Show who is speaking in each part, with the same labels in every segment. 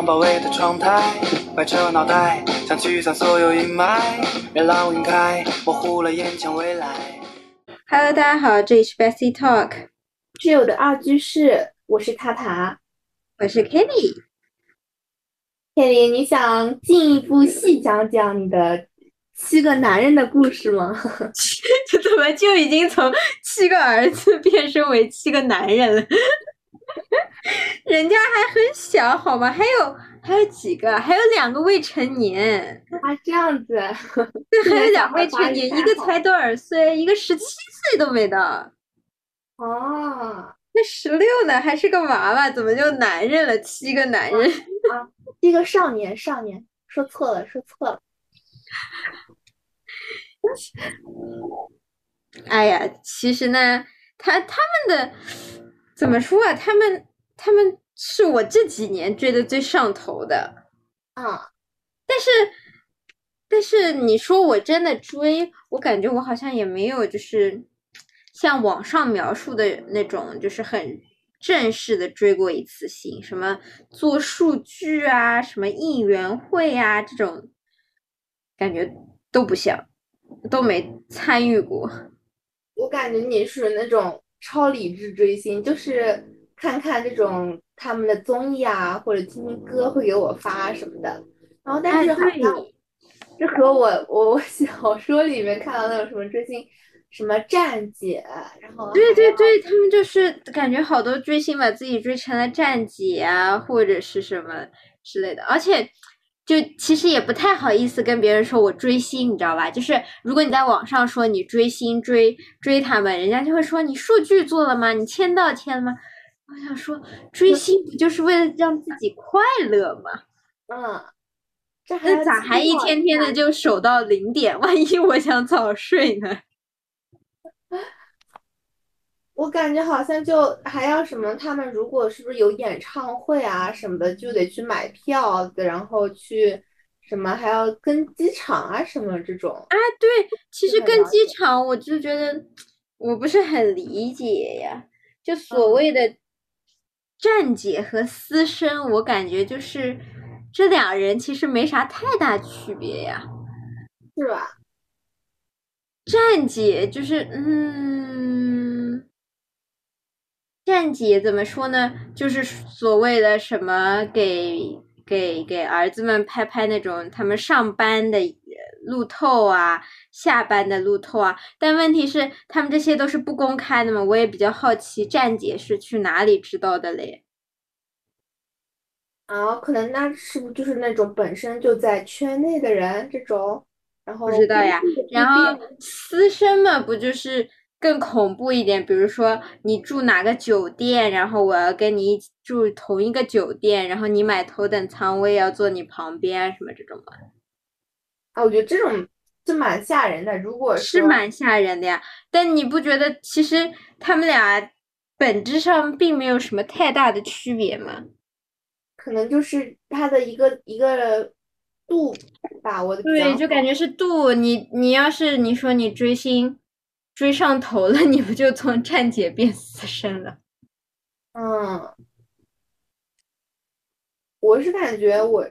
Speaker 1: 光包围的窗台，歪着脑袋想驱散所有阴霾，晕开，模糊了眼前未来。
Speaker 2: Hello，大家好，这里是 Bessie Talk，
Speaker 3: 挚友的二居室，我是塔塔。
Speaker 2: 我是 Kelly。
Speaker 3: Kelly，你想进一步细讲讲你的七个男人的故事吗？
Speaker 2: 这 怎么就已经从七个儿子变身为七个男人了？人家还很小好吗？还有还有几个？还有两个未成年。
Speaker 3: 啊，这样子。
Speaker 2: 对，还有两个未成年，一个才多少岁，一个十七岁都没到。
Speaker 3: 哦，
Speaker 2: 那十六呢？还是个娃娃，怎么就男人了？七个男人。
Speaker 3: 啊，一个少年，少年，说错了，说错了。
Speaker 2: 哎呀，其实呢，他他们的怎么说啊？他们他们是我这几年追的最上头的。
Speaker 3: 啊，
Speaker 2: 但是但是你说我真的追，我感觉我好像也没有就是像网上描述的那种，就是很正式的追过一次星，什么做数据啊，什么应援会啊这种，感觉都不像，都没参与过。
Speaker 3: 我感觉你是那种超理智追星，就是看看这种他们的综艺啊，或者听听歌会给我发什么的。然后，但是好像这和我我我小说里面看到那种什么追星，什么站姐，然后
Speaker 2: 对对对，他们就是感觉好多追星把自己追成了站姐啊，或者是什么之类的，而且。就其实也不太好意思跟别人说我追星，你知道吧？就是如果你在网上说你追星追追他们，人家就会说你数据做了吗？你签到签了吗？我想说追星不就是为了让自己快乐吗？
Speaker 3: 嗯，这
Speaker 2: 还咋还一天天的就守到零点？万一我想早睡呢？
Speaker 3: 我感觉好像就还要什么，他们如果是不是有演唱会啊什么的，就得去买票子，然后去什么还要跟机场啊什么这种。
Speaker 2: 啊，对，其实跟机场我就觉得我不是很理解呀。就所谓的站姐和私生，我感觉就是这两人其实没啥太大区别呀，
Speaker 3: 是吧？
Speaker 2: 站姐就是嗯。站姐怎么说呢？就是所谓的什么给给给儿子们拍拍那种他们上班的路透啊，下班的路透啊。但问题是，他们这些都是不公开的嘛。我也比较好奇，站姐是去哪里知道的嘞？
Speaker 3: 啊，可能那是不是就是那种本身就在圈内的人这种？然后
Speaker 2: 不知道呀。然后私生嘛，不就是？更恐怖一点，比如说你住哪个酒店，然后我要跟你一起住同一个酒店，然后你买头等舱，我也要坐你旁边，什么这种吗？
Speaker 3: 啊，我觉得这种是蛮吓人的。如果
Speaker 2: 是蛮吓人的呀，但你不觉得其实他们俩本质上并没有什么太大的区别吗？
Speaker 3: 可能就是他的一个一个度把握的
Speaker 2: 对，就感觉是度。你你要是你说你追星。追上头了，你不就从站姐变私生了？
Speaker 3: 嗯，我是感觉我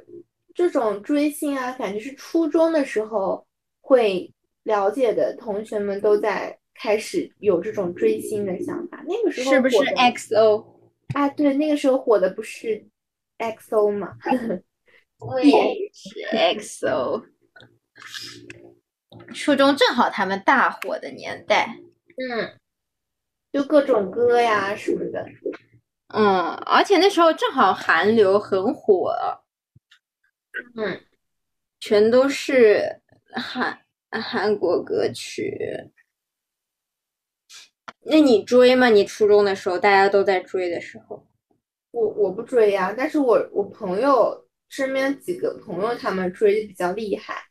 Speaker 3: 这种追星啊，感觉是初中的时候会了解的同学们都在开始有这种追星的想法。那个时候
Speaker 2: 是不是 XO？
Speaker 3: 啊，对，那个时候火的不是 XO 吗？
Speaker 2: 对，是 XO。初中正好他们大火的年代，
Speaker 3: 嗯，就各种歌呀什么的，
Speaker 2: 嗯，而且那时候正好韩流很火，
Speaker 3: 嗯，
Speaker 2: 全都是韩韩国歌曲。那你追吗？你初中的时候大家都在追的时候，
Speaker 3: 我我不追呀，但是我我朋友身边几个朋友他们追的比较厉害。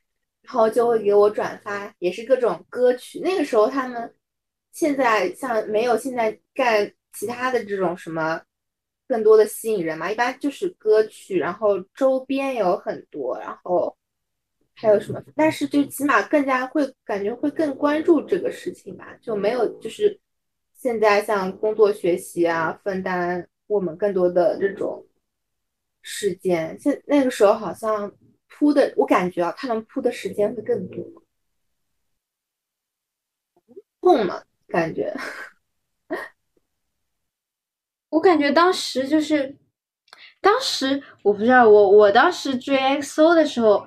Speaker 3: 然后就会给我转发，也是各种歌曲。那个时候他们现在像没有现在干其他的这种什么更多的吸引人嘛，一般就是歌曲，然后周边有很多，然后还有什么？但是就起码更加会感觉会更关注这个事情吧，就没有就是现在像工作学习啊，分担我们更多的这种时间，现那个时候好像铺的，我感觉啊，他们铺的时间会更多，痛嘛，感觉。
Speaker 2: 我感觉当时就是，当时我不知道，我我当时追 XO 的时候，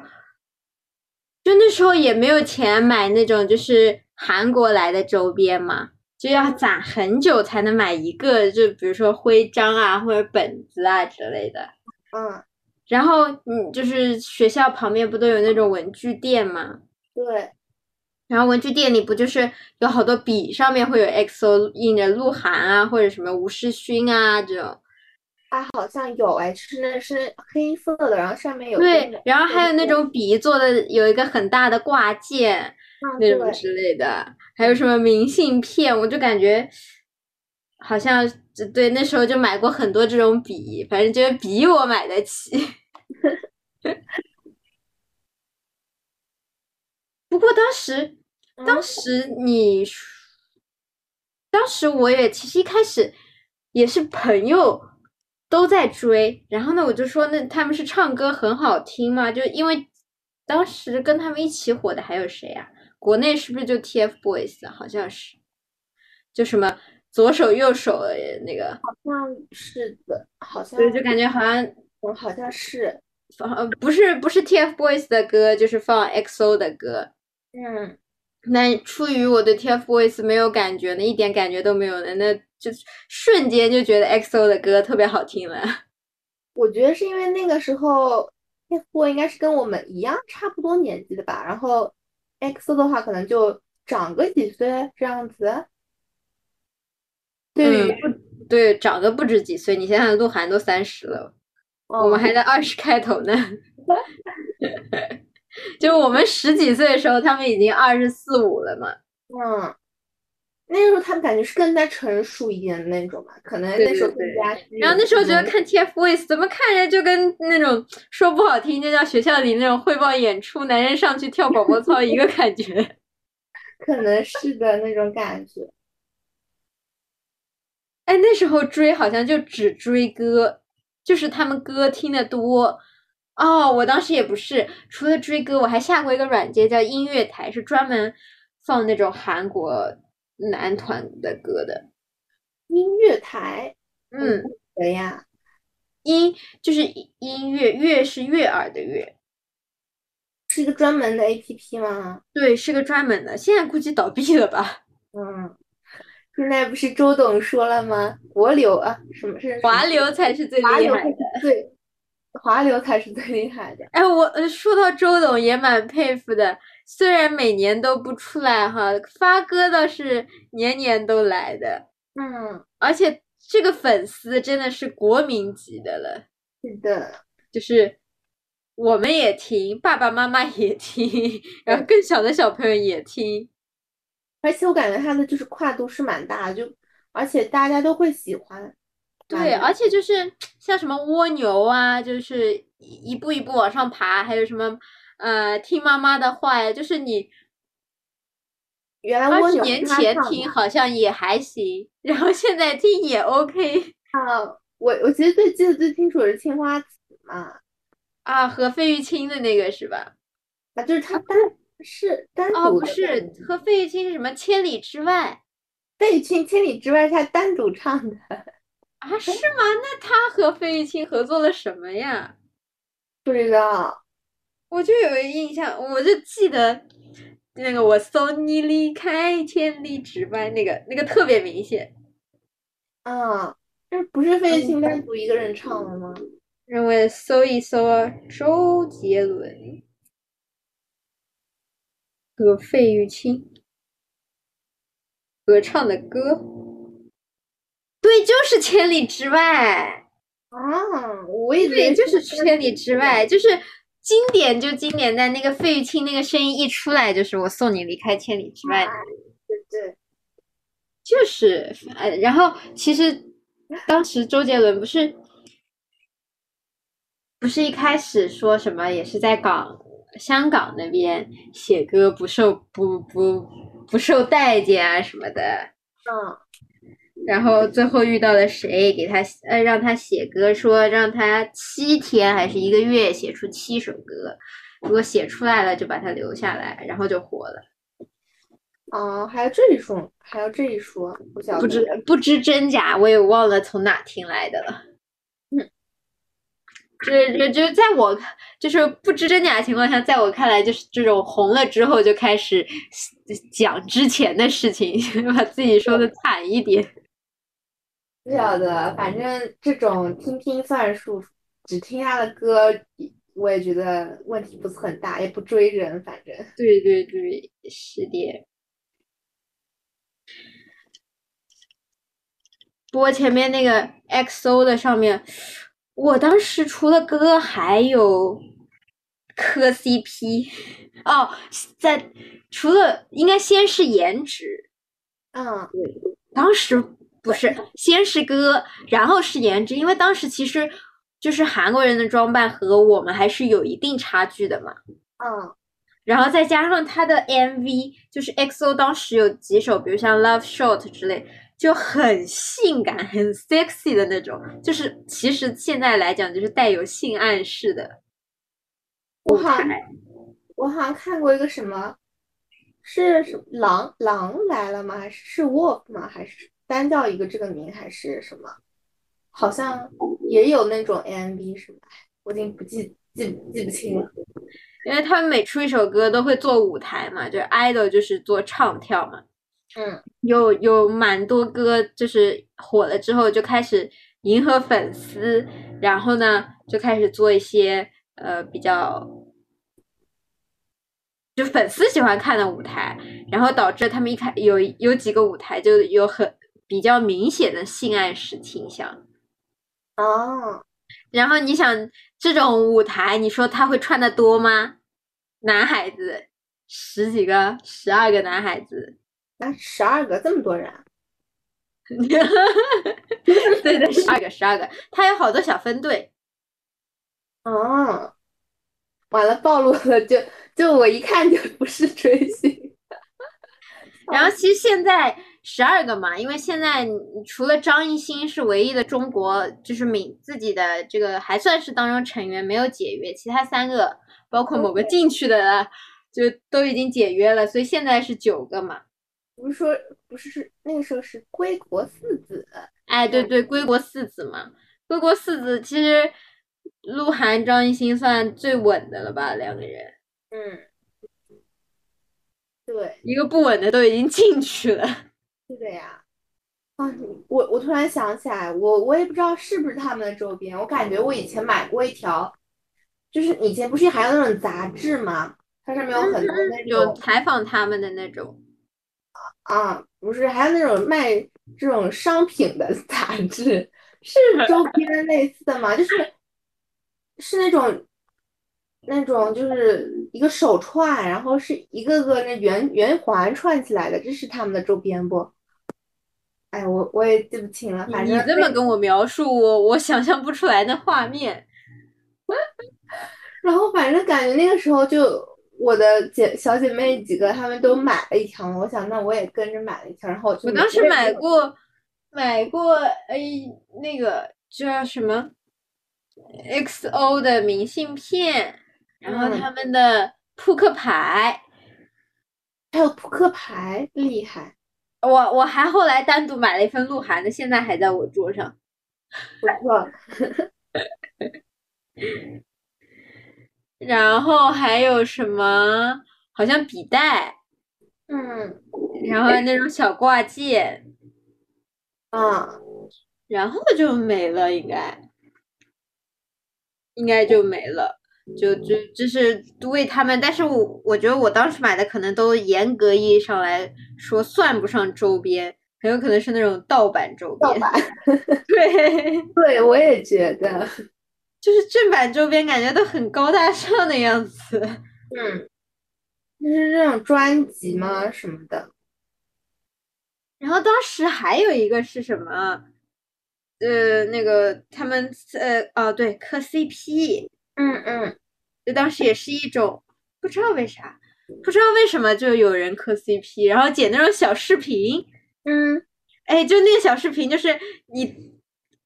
Speaker 2: 就那时候也没有钱买那种就是韩国来的周边嘛，就要攒很久才能买一个，就比如说徽章啊或者本子啊之类的。
Speaker 3: 嗯，
Speaker 2: 然后嗯，就是学校旁边不都有那种文具店吗？
Speaker 3: 对。
Speaker 2: 然后文具店里不就是有好多笔，上面会有 XO 印着鹿晗啊，或者什么吴世勋啊这种。
Speaker 3: 啊，好像有哎，是那是黑色的，然后上面有。
Speaker 2: 对，然后还有那种笔做的有一个很大的挂件，那种之类的，还有什么明信片，我就感觉好像对那时候就买过很多这种笔，反正觉得笔我买得起。不过当时。当时你，当时我也其实一开始也是朋友都在追，然后呢，我就说那他们是唱歌很好听嘛，就因为当时跟他们一起火的还有谁啊？国内是不是就 TFBOYS？好像是，就什么左手右手那个，
Speaker 3: 好像是的，好像
Speaker 2: 对，就感觉好像
Speaker 3: 嗯，好像是
Speaker 2: 放不是不是 TFBOYS 的歌，就是放 XO 的歌，
Speaker 3: 嗯。
Speaker 2: 那出于我对 TFBOYS 没有感觉呢，一点感觉都没有的，那就瞬间就觉得 XO 的歌特别好听了。
Speaker 3: 我觉得是因为那个时候 TFBOYS 应该是跟我们一样差不多年纪的吧，然后 XO 的话可能就长个几岁这样子。
Speaker 2: 对，不对，长个不止几岁。你想想，鹿晗都三十了，我们还在二十开头呢。就我们十几岁的时候，他们已经二十四五了嘛。
Speaker 3: 嗯，那个时候他们感觉是更加成熟一点的那种吧，可能那时候更加。
Speaker 2: 然后那时候觉得看 TFBOYS 怎么看着就跟那种说不好听就叫学校里那种汇报演出，男人上去跳广播操一个感觉。
Speaker 3: 可能是的那种感觉。
Speaker 2: 哎，那时候追好像就只追歌，就是他们歌听得多。哦，我当时也不是，除了追歌，我还下过一个软件叫音乐台，是专门放那种韩国男团的歌的。
Speaker 3: 音乐台，
Speaker 2: 嗯，
Speaker 3: 谁呀？
Speaker 2: 音就是音乐，悦是悦耳的悦，
Speaker 3: 是一个专门的 APP 吗？
Speaker 2: 对，是个专门的，现在估计倒闭了吧？
Speaker 3: 嗯，现在不是周董说了吗？国流啊，什么是
Speaker 2: 华流才是最厉害的，
Speaker 3: 对。华流才是最厉害的。
Speaker 2: 哎，我说到周董也蛮佩服的，虽然每年都不出来哈，发哥倒是年年都来的。
Speaker 3: 嗯，
Speaker 2: 而且这个粉丝真的是国民级的了。
Speaker 3: 是的，
Speaker 2: 就是我们也听，爸爸妈妈也听，然后更小的小朋友也听。
Speaker 3: 而且我感觉他的就是跨度是蛮大，就而且大家都会喜欢。
Speaker 2: 对，而且就是像什么蜗牛啊，就是一步一步往上爬，还有什么呃听妈妈的话呀，就是你
Speaker 3: 原来二
Speaker 2: 十年前听好像也还行，然后现在听也 OK
Speaker 3: 啊。我我其实最记得最清楚的是青花瓷嘛，
Speaker 2: 啊和费玉清的那个是吧？
Speaker 3: 啊，就是他但是单独
Speaker 2: 哦，不是和费玉清是什么千里之外？
Speaker 3: 费玉清千里之外是他单独唱的。
Speaker 2: 啊，是吗？那他和费玉清合作了什么呀？
Speaker 3: 不知道，
Speaker 2: 我就有个印象，我就记得那个“我送你离开千里之外”，那个那个特别明显。
Speaker 3: 啊，这不是费玉清单独一个人唱的吗？
Speaker 2: 让我搜一搜周杰伦和费玉清合唱的歌。对，就是千里之外
Speaker 3: 啊！我以为
Speaker 2: 就是千里之外，就是经典，就经典在那个费玉清那个声音一出来，就是我送你离开千里之外。
Speaker 3: 对对，
Speaker 2: 就是呃，然后其实当时周杰伦不是不是一开始说什么，也是在港香港那边写歌不受不不不受待见啊什么的。
Speaker 3: 嗯，
Speaker 2: 然后最后遇到了谁，给他呃让他写歌，说让他七天还是一个月写出七首歌，如果写出来了就把他留下来，然后就火了。
Speaker 3: 哦，还有这一说，还有这一说，不
Speaker 2: 知不知真假，我也忘了从哪听来的了。
Speaker 3: 嗯，
Speaker 2: 这这就在我就是不知真假的情况下，在我看来，就是这种红了之后就开始讲之前的事情，把自己说的惨一点。
Speaker 3: 不晓得，反正这种听听算数，只听他的歌，我也觉得问题不是很大，也不追人，反正。
Speaker 2: 对对对，是的。不过前面那个 XO 的上面，我当时除了歌还有磕 CP 哦，在除了应该先是颜值，
Speaker 3: 嗯，
Speaker 2: 对，当时不是先是歌，然后是颜值，因为当时其实就是韩国人的装扮和我们还是有一定差距的嘛，
Speaker 3: 嗯，
Speaker 2: 然后再加上他的 MV，就是 XO 当时有几首，比如像 Love Shot 之类。就很性感、很 sexy 的那种，就是其实现在来讲，就是带有性暗示的我好像。
Speaker 3: 我好像看过一个什么，是什么狼狼来了吗？还是是 Wolf 吗？还是单叫一个这个名？还是什么？好像也有那种 MV 是吧？我已经不记记记不清了。
Speaker 2: 因为他们每出一首歌都会做舞台嘛，就 idol 就是做唱跳嘛。
Speaker 3: 嗯，
Speaker 2: 有有蛮多歌，就是火了之后就开始迎合粉丝，然后呢就开始做一些呃比较就粉丝喜欢看的舞台，然后导致他们一开有有几个舞台就有很比较明显的性暗示倾向。
Speaker 3: 哦，
Speaker 2: 然后你想这种舞台，你说他会穿的多吗？男孩子十几个、十二个男孩子。
Speaker 3: 啊，十二个，这么多人？
Speaker 2: 对对，十二个，十二个，他有好多小分队。
Speaker 3: 哦，完了，暴露了，就就我一看就不是追星。
Speaker 2: 然后其实现在十二个嘛，因为现在除了张艺兴是唯一的中国，就是名自己的这个还算是当中成员没有解约，其他三个包括某个进去的就都已经解约了，所以现在是九个嘛。
Speaker 3: 不是说不是是那个时候是归国四子，
Speaker 2: 哎，对对，归国四子嘛，归国四子其实鹿晗、张艺兴算最稳的了吧，两个人。
Speaker 3: 嗯，对，
Speaker 2: 一个不稳的都已经进去了。
Speaker 3: 是的呀。啊，我我突然想起来，我我也不知道是不是他们的周边，我感觉我以前买过一条，就是以前不是还有那种杂志吗？它上面有很多那
Speaker 2: 种采访他们的那种。
Speaker 3: 啊，不是，还有那种卖这种商品的 杂志，是 周边类似的吗？就是是那种那种，就是一个手串，然后是一个个那圆圆环串起来的，这是他们的周边不？哎，我我也记不清了。反正
Speaker 2: 你这么跟我描述，我我想象不出来那画面。
Speaker 3: 然后反正感觉那个时候就。我的姐小姐妹几个，她们都买了一条，我想那我也跟着买了一条，然后
Speaker 2: 我当时买过买过哎那个叫什么 XO 的明信片，然后他们的扑克牌，
Speaker 3: 还有扑克牌厉害，
Speaker 2: 我我还后来单独买了一份鹿晗的，现在还在我桌上，
Speaker 3: 不错。
Speaker 2: 然后还有什么？好像笔袋，
Speaker 3: 嗯，
Speaker 2: 然后那种小挂件，
Speaker 3: 嗯，
Speaker 2: 然后就没了，应该，应该就没了，就就就是为他们。但是我我觉得我当时买的可能都严格意义上来说算不上周边，很有可能是那种盗版周边。
Speaker 3: 盗版，
Speaker 2: 对，
Speaker 3: 对我也觉得。
Speaker 2: 就是正版周边，感觉都很高大上的样子。
Speaker 3: 嗯，就是那种专辑吗？什么的。
Speaker 2: 然后当时还有一个是什么？呃，那个他们呃哦对，磕 CP。
Speaker 3: 嗯嗯。
Speaker 2: 就当时也是一种不知道为啥，不知道为什么就有人磕 CP，然后剪那种小视频。
Speaker 3: 嗯。
Speaker 2: 哎，就那个小视频，就是你，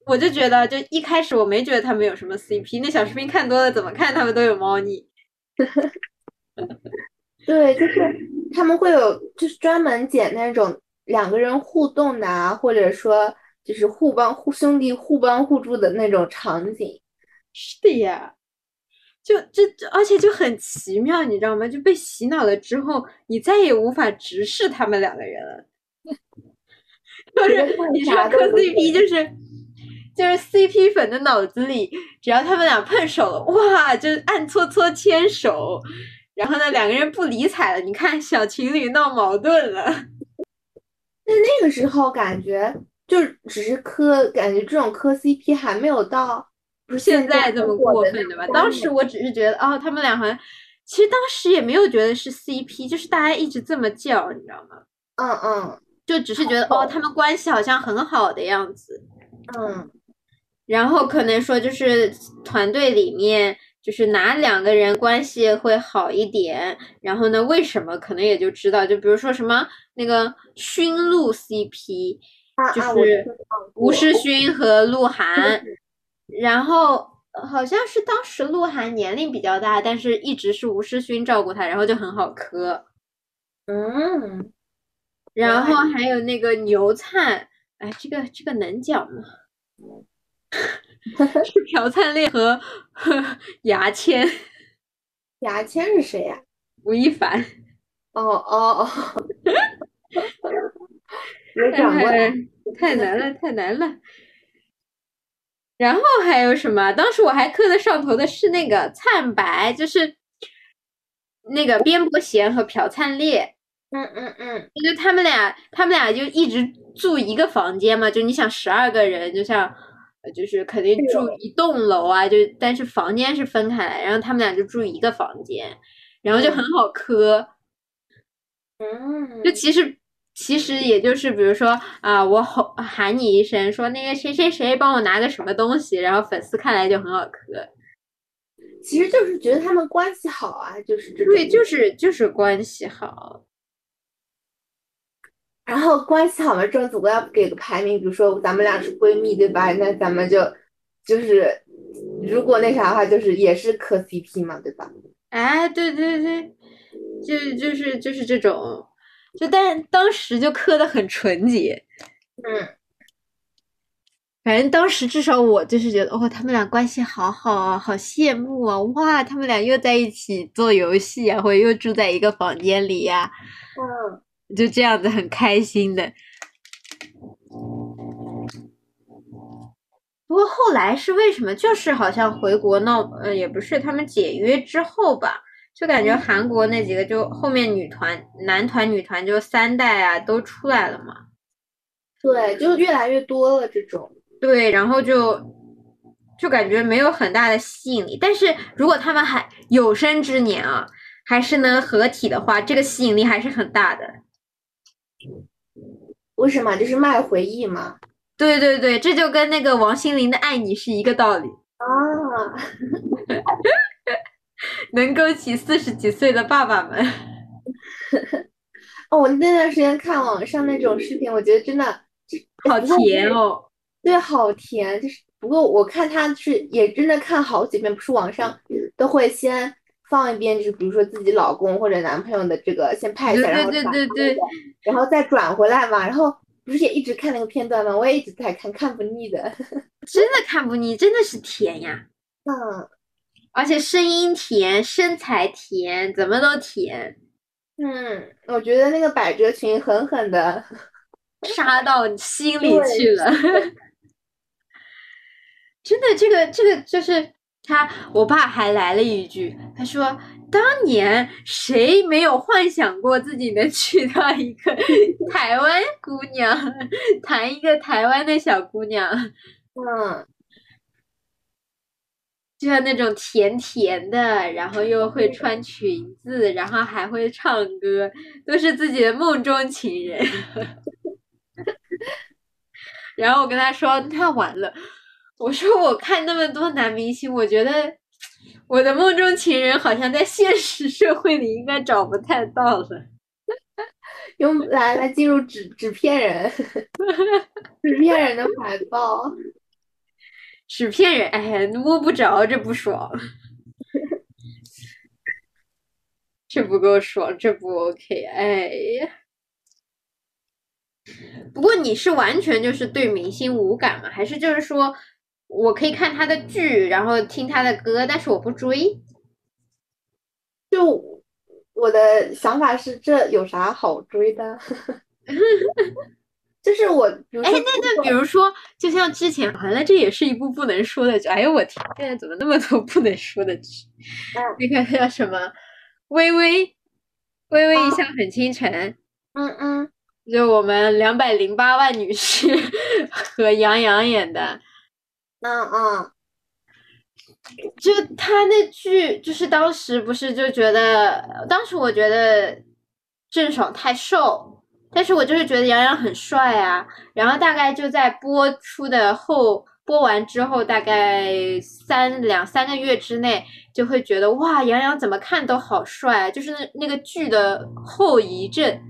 Speaker 2: 我就觉得，就一开始我没觉得他们有什么 CP，那小视频看多了，怎么看他们都有猫腻。
Speaker 3: 对，就是他们会有，就是专门剪那种两个人互动的啊，或者说就是互帮互兄弟互帮互助的那种场景。
Speaker 2: 是的呀，就这，而且就很奇妙，你知道吗？就被洗脑了之后，你再也无法直视他们两个人了。就是你说磕 CP，就是就是 CP 粉的脑子里，只要他们俩碰手了，哇，就暗搓搓牵手。然后呢，两个人不理睬了。你看，小情侣闹矛盾了。
Speaker 3: 那那个时候感觉就只是磕，感觉这种磕 CP 还没有到不是
Speaker 2: 现
Speaker 3: 在
Speaker 2: 这么过分的吧？当时我只是觉得，哦，他们俩好像，其实当时也没有觉得是 CP，就是大家一直这么叫，你知道吗？
Speaker 3: 嗯嗯，
Speaker 2: 就只是觉得，哦，他们关系好像很好的样子。
Speaker 3: 嗯，
Speaker 2: 然后可能说就是团队里面。就是哪两个人关系会好一点，然后呢，为什么可能也就知道，就比如说什么那个勋鹿 CP，就是吴世勋和鹿晗，然后好像是当时鹿晗年龄比较大，但是一直是吴世勋照顾他，然后就很好磕。
Speaker 3: 嗯，
Speaker 2: 然后还有那个牛灿，哎，这个这个能讲吗？是 朴灿烈和 牙签，
Speaker 3: 牙签是谁呀？
Speaker 2: 吴亦凡。
Speaker 3: 哦哦哦，
Speaker 2: 有讲过，太难了，太难了。然后还有什么？当时我还磕的上头的是那个灿白，就是那个边伯贤和朴灿烈。
Speaker 3: 嗯嗯嗯，
Speaker 2: 就他们俩，他们俩就一直住一个房间嘛，就你想十二个人，就像。就是肯定住一栋楼啊，就但是房间是分开来，然后他们俩就住一个房间，然后就很好磕。
Speaker 3: 嗯，
Speaker 2: 就其实其实也就是比如说啊，我吼喊你一声，说那个谁谁谁帮我拿个什么东西，然后粉丝看来就很好磕。
Speaker 3: 其实就是觉得他们关系好啊，就是这种。
Speaker 2: 对，就是就是关系好。
Speaker 3: 然后关系好了，这种总归要给个排名，比如说咱们俩是闺蜜，对吧？那咱们就就是如果那啥的话，就是也是磕 CP 嘛，对吧？
Speaker 2: 哎，对对对，就就是就是这种，就但当时就磕的很纯洁，
Speaker 3: 嗯，
Speaker 2: 反正当时至少我就是觉得，哦，他们俩关系好好啊，好羡慕啊！哇，他们俩又在一起做游戏啊，或者又住在一个房间里呀，
Speaker 3: 嗯。
Speaker 2: 就这样子很开心的，不过后来是为什么？就是好像回国闹，呃，也不是他们解约之后吧，就感觉韩国那几个就后面女团、男团、女团就三代啊都出来了嘛。
Speaker 3: 对，就越来越多了这种。
Speaker 2: 对，然后就就感觉没有很大的吸引力。但是如果他们还有生之年啊，还是能合体的话，这个吸引力还是很大的。
Speaker 3: 为什么？就是卖回忆嘛。
Speaker 2: 对对对，这就跟那个王心凌的《爱你》是一个道理
Speaker 3: 啊。
Speaker 2: 能勾起四十几岁的爸爸们。
Speaker 3: 哦，我那段时间看网上那种视频，我觉得真的
Speaker 2: 好甜哦。
Speaker 3: 对，好甜。就是不过我看他是也真的看好几遍，不是网上都会先。放一遍，就是比如说自己老公或者男朋友的这个先拍一下，然后转，然后再转回来嘛。然后不是也一直看那个片段吗？我也一直在看，看不腻的。
Speaker 2: 真的看不腻，真的是甜呀。
Speaker 3: 嗯，
Speaker 2: 而且声音甜，身材甜，怎么都甜。
Speaker 3: 嗯，我觉得那个百褶裙狠狠的
Speaker 2: 杀到心里去了。真的，这个这个就是。他，我爸还来了一句，他说：“当年谁没有幻想过自己能娶到一个 台湾姑娘，谈一个台湾的小姑娘？
Speaker 3: 嗯，
Speaker 2: 就像那种甜甜的，然后又会穿裙子，然后还会唱歌，都是自己的梦中情人。然后我跟他说，那完了。”我说我看那么多男明星，我觉得我的梦中情人好像在现实社会里应该找不太到了。
Speaker 3: 用来来进入纸纸片人，纸片人的怀抱。
Speaker 2: 纸片人，哎，摸不着，这不爽，这不够爽，这不 OK，哎呀。不过你是完全就是对明星无感吗？还是就是说我可以看他的剧，然后听他的歌，但是我不追？
Speaker 3: 就我的想法是，这有啥好追的？就是我，哎，
Speaker 2: 那那比如说，就像之前，完了，这也是一部不能说的剧。哎呦我天，现在怎么那么多不能说的剧？那个叫什么？微微，微微一笑很倾城。
Speaker 3: 嗯嗯。
Speaker 2: 就我们两百零八万女士 和杨洋演的，
Speaker 3: 嗯嗯，
Speaker 2: 就他那剧，就是当时不是就觉得，当时我觉得郑爽太瘦，但是我就是觉得杨洋很帅啊。然后大概就在播出的后，播完之后大概三两三个月之内，就会觉得哇，杨洋怎么看都好帅，就是那那个剧的后遗症。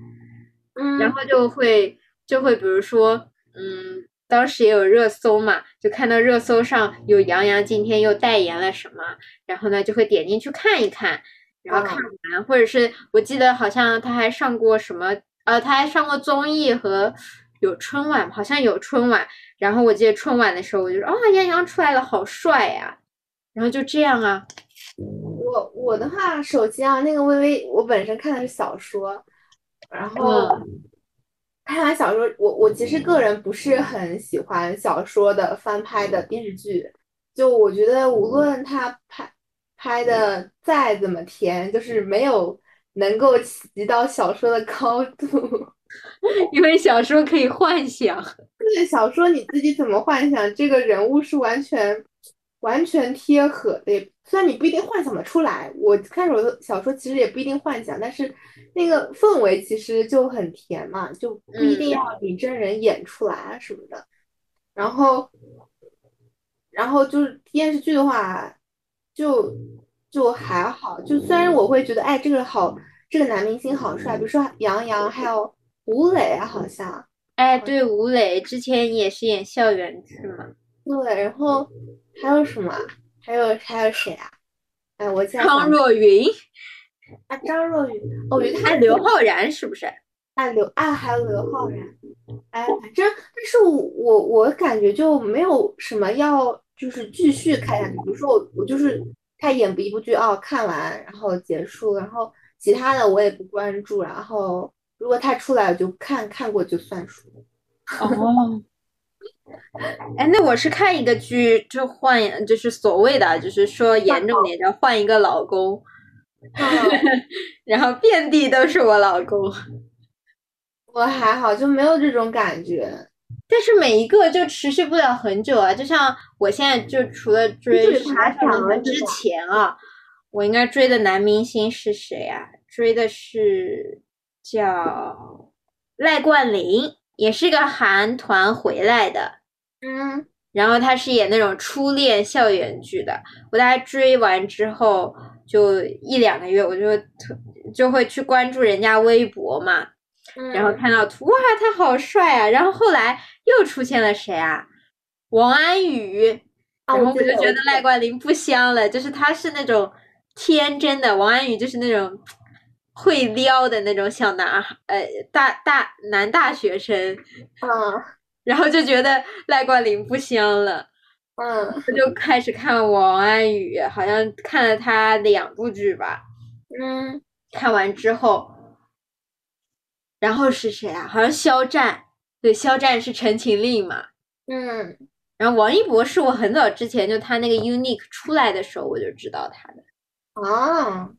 Speaker 2: 然后就会就会，比如说，嗯，当时也有热搜嘛，就看到热搜上有杨洋今天又代言了什么，然后呢就会点进去看一看，然后看完，或者是我记得好像他还上过什么，呃，他还上过综艺和有春晚，好像有春晚，然后我记得春晚的时候我就说，哦，杨洋出来了，好帅呀，然后就这样啊。
Speaker 3: 我我的话，手机啊，那个微微，我本身看的是小说。然后看完小说，我我其实个人不是很喜欢小说的翻拍的电视剧，就我觉得无论他拍拍的再怎么甜，就是没有能够及到小说的高度，
Speaker 2: 因为小说可以幻想，
Speaker 3: 对小说你自己怎么幻想这个人物是完全完全贴合的。虽然你不一定幻想的出来，我看我的小说其实也不一定幻想，但是那个氛围其实就很甜嘛，就不一定要你真人演出来啊什么的。然后，然后就是电视剧的话，就就还好。就虽然我会觉得，哎，这个好，这个男明星好帅，比如说杨洋，还有吴磊，好像。
Speaker 2: 哎，对，吴磊之前也是演校园剧嘛。
Speaker 3: 对，然后还有什么？还有还有谁啊？哎，我
Speaker 2: 张若昀
Speaker 3: 啊，张若昀，我觉得他
Speaker 2: 刘昊然是不是？
Speaker 3: 啊刘啊，还有刘昊然，哎，反正但是我我感觉就没有什么要就是继续看下去。比如说我我就是他演一部剧哦，看完然后结束，然后其他的我也不关注。然后如果他出来，我就看看过就算数。
Speaker 2: 哦。哎，那我是看一个剧就换，就是所谓的，就是说严重点叫换一个老公，然后遍地都是我老公。
Speaker 3: 我还好，就没有这种感觉。
Speaker 2: 但是每一个就持续不了很久啊，就像我现在就除了追
Speaker 3: 爬墙
Speaker 2: 之前啊，我应该追的男明星是谁啊？追的是叫赖冠霖。也是个韩团回来的，
Speaker 3: 嗯，
Speaker 2: 然后他是演那种初恋校园剧的。我大概追完之后，就一两个月，我就就会去关注人家微博嘛，然后看到图，哇，他好帅啊！然后后来又出现了谁啊？王安宇，然后我就觉得赖冠霖不香了，就是他是那种天真的，王安宇就是那种。会撩的那种小男孩，呃，大大男大学生，
Speaker 3: 嗯，
Speaker 2: 然后就觉得赖冠霖不香了，
Speaker 3: 嗯，
Speaker 2: 我就开始看王安宇，好像看了他两部剧吧，
Speaker 3: 嗯，
Speaker 2: 看完之后，然后是谁啊？好像肖战，对，肖战是《陈情令》嘛，
Speaker 3: 嗯，
Speaker 2: 然后王一博是我很早之前就他那个 Unique 出来的时候我就知道他的，
Speaker 3: 啊。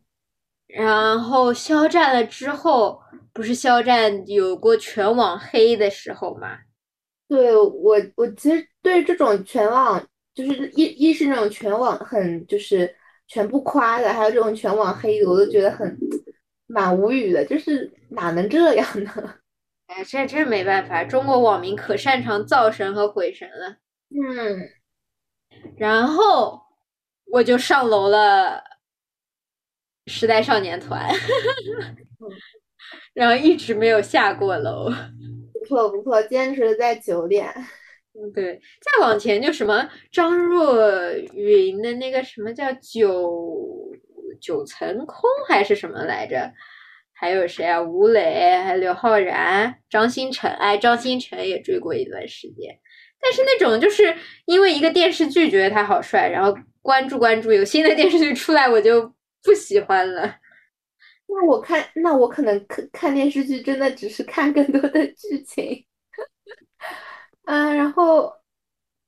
Speaker 2: 然后肖战了之后，不是肖战有过全网黑的时候吗？
Speaker 3: 对我，我其实对这种全网就是一一是那种全网很就是全部夸的，还有这种全网黑的，我都觉得很蛮无语的，就是哪能这样呢？
Speaker 2: 哎，这真没办法，中国网民可擅长造神和毁神了。
Speaker 3: 嗯，
Speaker 2: 然后我就上楼了。时代少年团，然后一直没有下过楼。
Speaker 3: 不错不错，坚持在九点。
Speaker 2: 嗯，对，再往前就什么张若昀的那个什么叫九九层空还是什么来着？还有谁啊？吴磊，还有刘昊然、张新成，哎，张新成也追过一段时间。但是那种就是因为一个电视剧觉得他好帅，然后关注关注，有新的电视剧出来我就不喜欢了。
Speaker 3: 那我看，那我可能看看电视剧真的只是看更多的剧情。嗯，然后，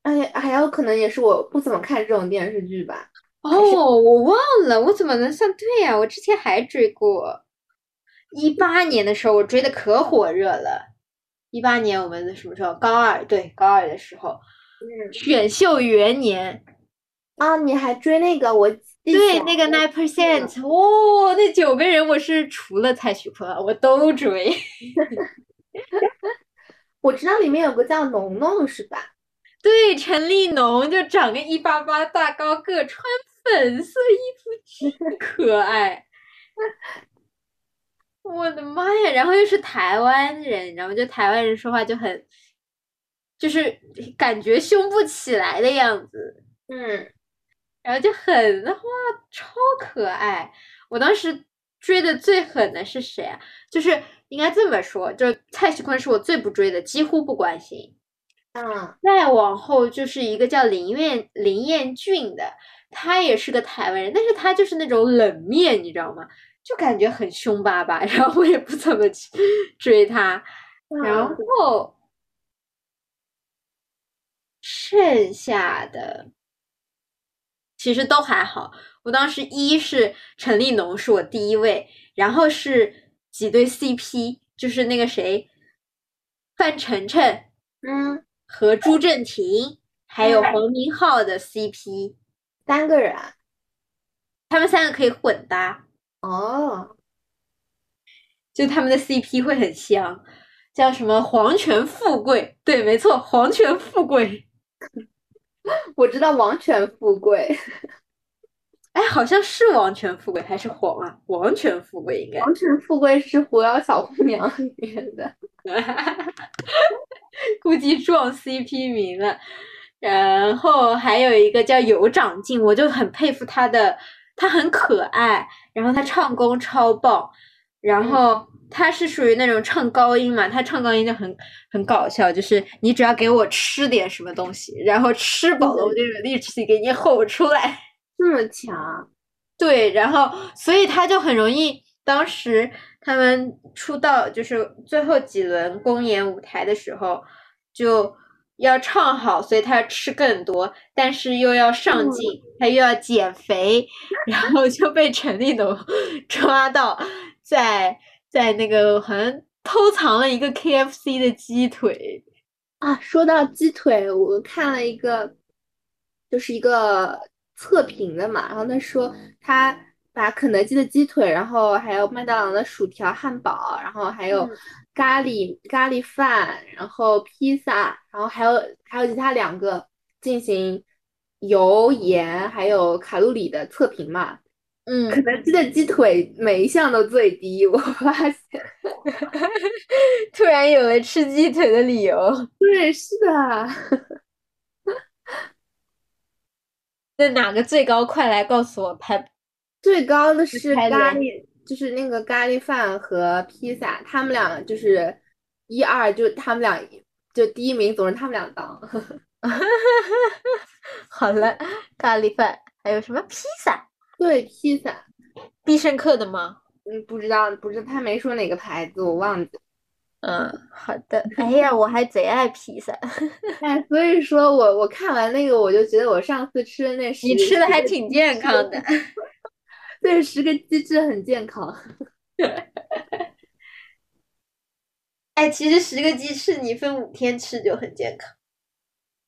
Speaker 3: 哎，还有可能也是我不怎么看这种电视剧吧。
Speaker 2: 哦，我忘了，我怎么能算对呀？我之前还追过，一八年的时候我追的可火热了。一八年我们什么时候？高二，对，高二的时候，
Speaker 3: 嗯
Speaker 2: 选秀元年，
Speaker 3: 啊，你还追那个？我记
Speaker 2: 对，那个 nine percent，哦，那九个人我是除了蔡徐坤，我都追。
Speaker 3: 我知道里面有个叫农农是吧？
Speaker 2: 对，陈立农就长个一八八大高个，穿粉色衣服，巨可爱。我的妈呀！然后又是台湾人，你知道吗？就台湾人说话就很，就是感觉凶不起来的样子，
Speaker 3: 嗯，
Speaker 2: 然后就很哇，超可爱。我当时追的最狠的是谁啊？就是应该这么说，就蔡徐坤是我最不追的，几乎不关心。
Speaker 3: 啊，
Speaker 2: 再往后就是一个叫林彦林彦俊的，他也是个台湾人，但是他就是那种冷面，你知道吗？就感觉很凶巴巴，然后我也不怎么去追他。然
Speaker 3: 啊
Speaker 2: 后剩下的其实都还好。我当时一是陈立农是我第一位，然后是几对 CP，就是那个谁，范丞丞
Speaker 3: 嗯，
Speaker 2: 和朱正廷，还有
Speaker 3: 嗯
Speaker 2: 黄明昊的 CP，
Speaker 3: 三个人啊。
Speaker 2: 他们三个可以混搭，
Speaker 3: 哦，
Speaker 2: 就他们的 CP 会很香，叫什么皇权富贵？对，没错，皇权富贵。
Speaker 3: 我知道王权富贵，
Speaker 2: 哎，好像是王权富贵还是黄啊？王权富贵应该。
Speaker 3: 王权富贵是《狐妖小红娘》里面的。
Speaker 2: 估计撞 CP 名了。然后还有一个叫有长进，我就很佩服他的，他很可爱，然后他唱功超棒，然后他是属于那种唱高音嘛，他唱高音就很很搞笑，就是你只要给我吃点什么东西，然后吃饱了我就有力气给你吼出来。
Speaker 3: 这么强，
Speaker 2: 对，然后所以他就很容易，当时他们出道就是最后几轮公演舞台的时候，就要唱好，所以他要吃更多，但是又要上进，他又要减肥，然后就被陈立农 抓到在在那个好像偷藏了一个 KFC 的鸡腿，
Speaker 3: 啊，说到鸡腿，我看了一个，就是一个测评的嘛，然后他说他把肯德基的鸡腿，然后还有麦当劳的薯条、汉堡，然后还有
Speaker 2: 嗯
Speaker 3: 咖喱咖喱饭，然后披萨，然后还有还有其他两个进行油盐还有卡路里的测评嘛。
Speaker 2: 嗯
Speaker 3: 肯德基的鸡腿每一项都最低，我发现。
Speaker 2: 突然有了吃鸡腿的理由。
Speaker 3: 对，是的。
Speaker 2: 那哪个最高？快来告诉我，排
Speaker 3: 最高的是咖喱，就是那个咖喱饭和披萨，他们俩就是一二，就他们俩就第一名总是他们俩当。
Speaker 2: 好了，咖喱饭还有什么披萨？
Speaker 3: 对，披萨，
Speaker 2: 必胜客的吗？
Speaker 3: 嗯，不知道，不知他没说哪个牌子，我忘记了。
Speaker 2: 嗯，好的。哎呀，我还贼爱披萨，
Speaker 3: 哎，所以说我我看完那个，我就觉得我上次吃的那是
Speaker 2: 你吃的还挺健康的。
Speaker 3: 对，十个鸡翅很健康。
Speaker 2: 哎，其实十个鸡翅你分五天吃就很健康。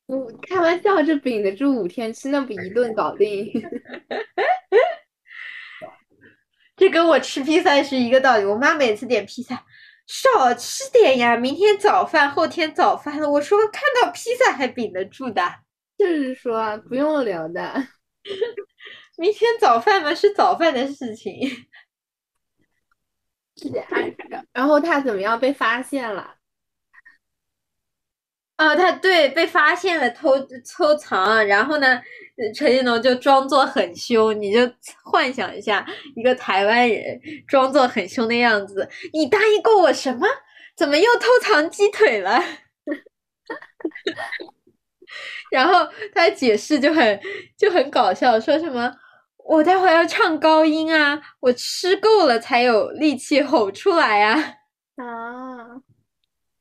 Speaker 3: 我，开玩笑，这顶得住五天吃，那不一顿搞定？
Speaker 2: 这跟我吃披萨是一个道理。我妈每次点披萨，少吃点呀，明天早饭，后天早饭了。我说看到披萨还顶得住的，
Speaker 3: 就是说不用留的。
Speaker 2: 明天早饭嘛是早饭的事情。
Speaker 3: 然后他怎么样被发现了？
Speaker 2: 哦，他对被发现了偷偷藏，然后呢，陈一农就装作很凶，你就幻想一下一个台湾人装作很凶的样子。你答应过我什么？怎么又偷藏鸡腿了？然后他解释就很就很搞笑，说什么我待会要唱高音啊，我吃够了才有力气吼出来啊。
Speaker 3: 啊。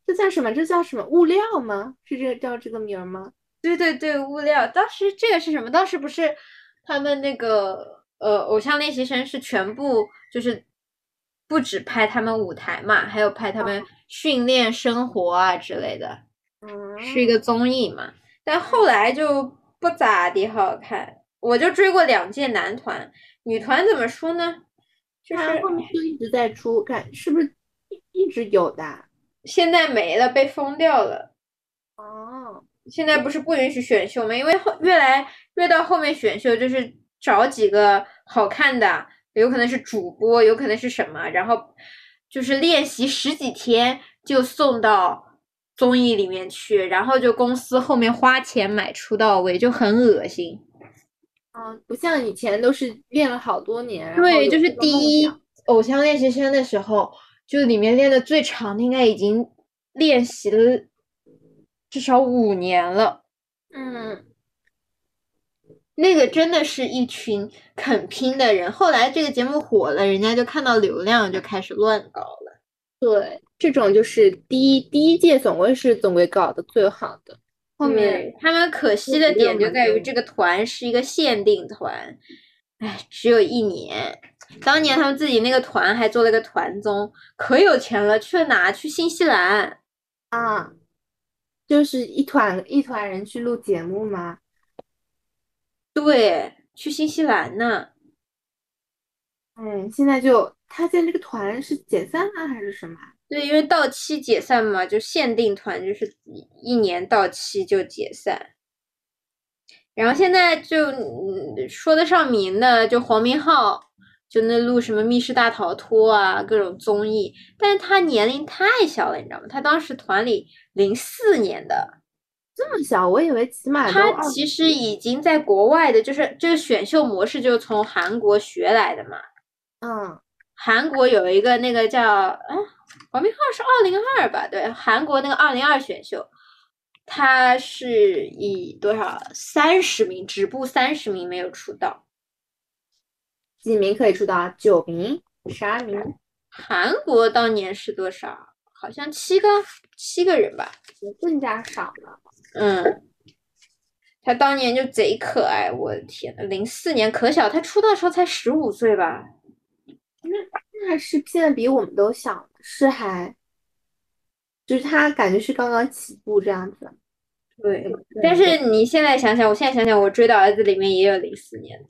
Speaker 3: 这叫什么？这叫什么物料吗？是这个叫这个名吗？
Speaker 2: 对对对，物料。当时这个是什么？当时不是他们那个呃，偶像练习生是全部就是不止拍他们舞台嘛，还有拍他们训练生活啊之类的，嗯是一个综艺嘛。但后来就不咋地好看。我就追过两届男团，女团怎么说呢？就是
Speaker 3: 后面就一直在出，看是不是一直有的？
Speaker 2: 现在没了，被封掉了。
Speaker 3: 哦，
Speaker 2: 现在不是不允许选秀吗？因为后越来越到后面选秀就是找几个好看的，有可能是主播，有可能是什么，然后就是练习十几天就送到综艺里面去，然后就公司后面花钱买出道位，就很恶心。
Speaker 3: 嗯，不像以前都是练了好多年。
Speaker 2: 对，就是第一偶像练习生的时候。就里面练的最长的，应该已经练习了至少五年了。
Speaker 3: 嗯，
Speaker 2: 那个真的是一群肯拼的人。后来这个节目火了，人家就看到流量就开始乱搞了。
Speaker 3: 对，这种就是第一第一届总归是总归搞的最好的。后面
Speaker 2: 他们可惜的点就在于这个团是一个限定团，哎，只有一年。当年他们自己那个团还做了个团综，可有钱了，去了哪？去新西兰
Speaker 3: 啊，就是一团一团人去录节目吗？
Speaker 2: 对，去新西兰呢。
Speaker 3: 嗯，现在就他在那个团是解散了还是什么？
Speaker 2: 对，因为到期解散嘛，就限定团，就是一年到期就解散。然后现在就说得上名的，就黄明昊。就那录什么密室大逃脱啊，各种综艺，但是他年龄太小了，你知道吗？他当时团里零四年的，
Speaker 3: 这么小，我以为起码
Speaker 2: 他其实已经在国外的，就是这个选秀模式就是从韩国学来的嘛。
Speaker 3: 嗯，
Speaker 2: 韩国有一个那个叫啊，黄明昊是二零二吧？对，韩国那个二零二选秀，他是以多少三十名，止步三十名没有出道。
Speaker 3: 几名可以出道？九名、十二名。
Speaker 2: 韩国当年是多少？好像七个，七个人吧。
Speaker 3: 更加少了。
Speaker 2: 嗯，他当年就贼可爱，我的天呐，零四年可小，他出道时候才十五岁吧？
Speaker 3: 那那是现在比我们都小，是还，就是他感觉是刚刚起步这样子。
Speaker 2: 对，但是你现在想想，我现在想想，我追到儿子里面也有零四年的。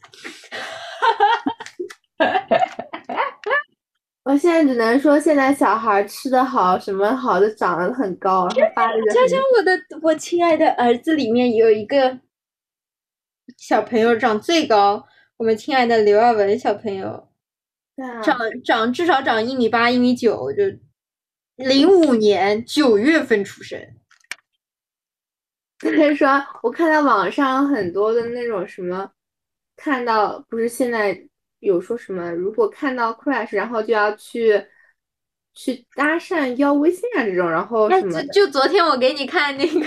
Speaker 3: 我现在只能说，现在小孩吃的好，什么好的长得很高，然后发
Speaker 2: 想想我的我亲爱的儿子里面有一个小朋友长最高，我们亲爱的刘耀文小朋友，长长至少长一米八一米九，就零五年九月份出生。
Speaker 3: 所以说，我看到网上很多的那种什么。看到不是现在有说什么，如果看到 crush，然后就要去去搭讪要微信啊这种，然后什么？
Speaker 2: 就昨天我给你看那个，不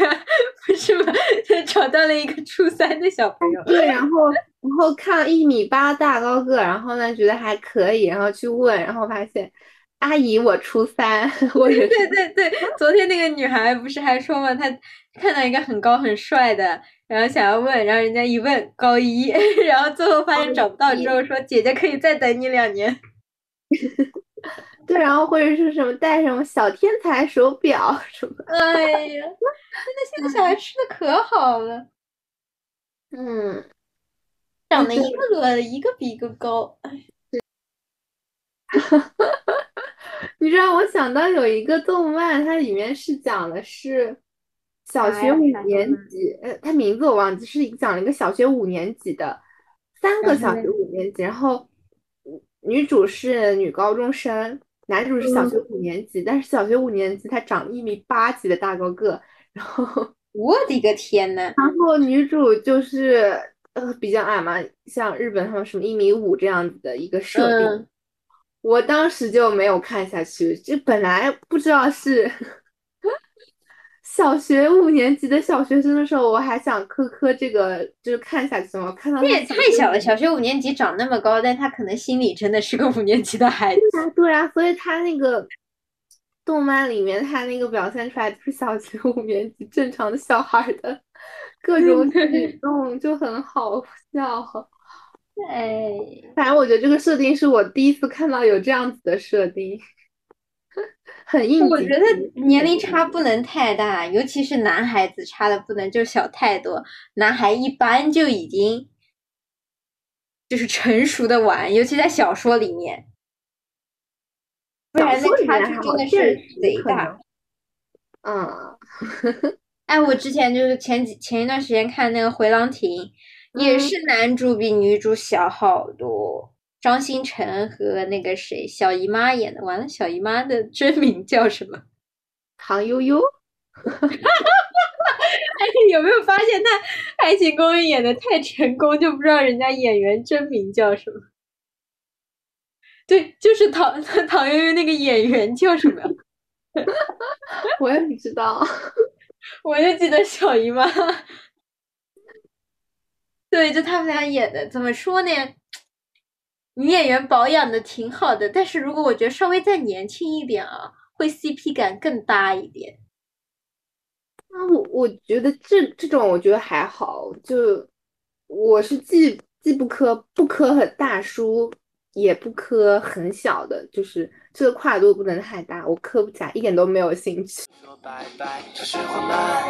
Speaker 2: 是吗？找到了一个初三的小朋友。
Speaker 3: 对，然后然后看一米八大高个，然后呢觉得还可以，然后去问，然后发现阿姨我初三，我
Speaker 2: 对对对，昨天那个女孩不是还说嘛，她看到一个很高很帅的。然后想要问，然后人家一问高一，然后最后发现找不到，之后说姐姐可以再等你两年。
Speaker 3: 对，然后或者是什么带什么小天才手表什么。
Speaker 2: 哎呀，真的现在小孩吃的可好了。
Speaker 3: 嗯，
Speaker 2: 长得一个个一个比一个高。
Speaker 3: 你知道我想到有一个动漫，它里面是讲的是。小学五年级，呃，它名字我忘记，是讲了一个小学五年级的三个小学五年级，然后女主是女高中生，男主是小学五年级，但是小学五年级他长一米八几的大高个，然后
Speaker 2: 我的个天呐！
Speaker 3: 然后女主就是呃比较矮嘛，像日本他们什么一米五这样子的一个设定，
Speaker 2: 嗯
Speaker 3: 我当时就没有看下去，就本来不知道是小学五年级的小学生的时候，我还想磕磕这个就是看下去嘛，看到
Speaker 2: 这也太小了，小学五年级长那么高，但他可能心里真的是个五年级的孩子。
Speaker 3: 对啊，对啊，所以他那个动漫里面，他那个表现出来就是小学五年级正常的小孩儿的各种举动，就很好笑。
Speaker 2: 哎，
Speaker 3: 反正我觉得这个设定是我第一次看到有这样子的设定，很应景。
Speaker 2: 我觉得年龄差不能太大，尤其是男孩子差的不能就小太多。男孩一般就已经就是成熟的晚，尤其在小说里面，不然那差距真的是贼大
Speaker 3: 能。嗯，
Speaker 2: 哎，我之前就是前几前一段时间看那个《回廊亭》，也
Speaker 3: 嗯
Speaker 2: 是男主比女主小好多。张新成和那个谁小姨妈演的，完了，小姨妈的真名叫什么？
Speaker 3: 唐悠悠，
Speaker 2: 哎，有没有发现他《爱情公寓》演的太成功，就不知道人家演员真名叫什么？对，就是唐 唐悠悠那个演员叫什么？
Speaker 3: 我也不知道。
Speaker 2: 我就记得小姨妈。对，就他们俩演的，怎么说呢？女演员保养的挺好的，但是如果我觉得稍微再年轻一点啊，会 CP 感更搭一点。
Speaker 3: 那，我我觉得这这种我觉得还好，就我是既既不磕不磕很大叔，也不磕很小的，就是这个跨度不能太大，我磕不起来，一点都没有兴趣。
Speaker 1: 说拜拜，城市缓慢，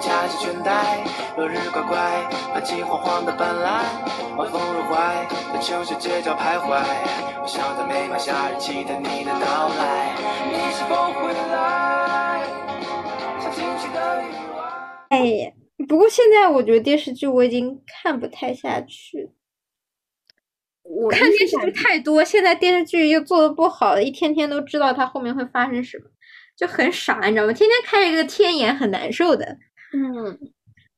Speaker 1: 着裙带，落日乖乖，泛起黄黄的斑斓，晚风入怀，在城市街角徘徊，我笑在每晚夏日，期待你的到来，你是否会来？像惊喜的意外。
Speaker 2: 哎，不过现在我觉得电视剧我已经看不太下去，
Speaker 3: 我
Speaker 2: 看电视剧太多，现在电视剧又做的不好，一天天都知道它后面会发生什么，就很傻，你知道吗？天天看一个天眼很难受的。
Speaker 3: 嗯，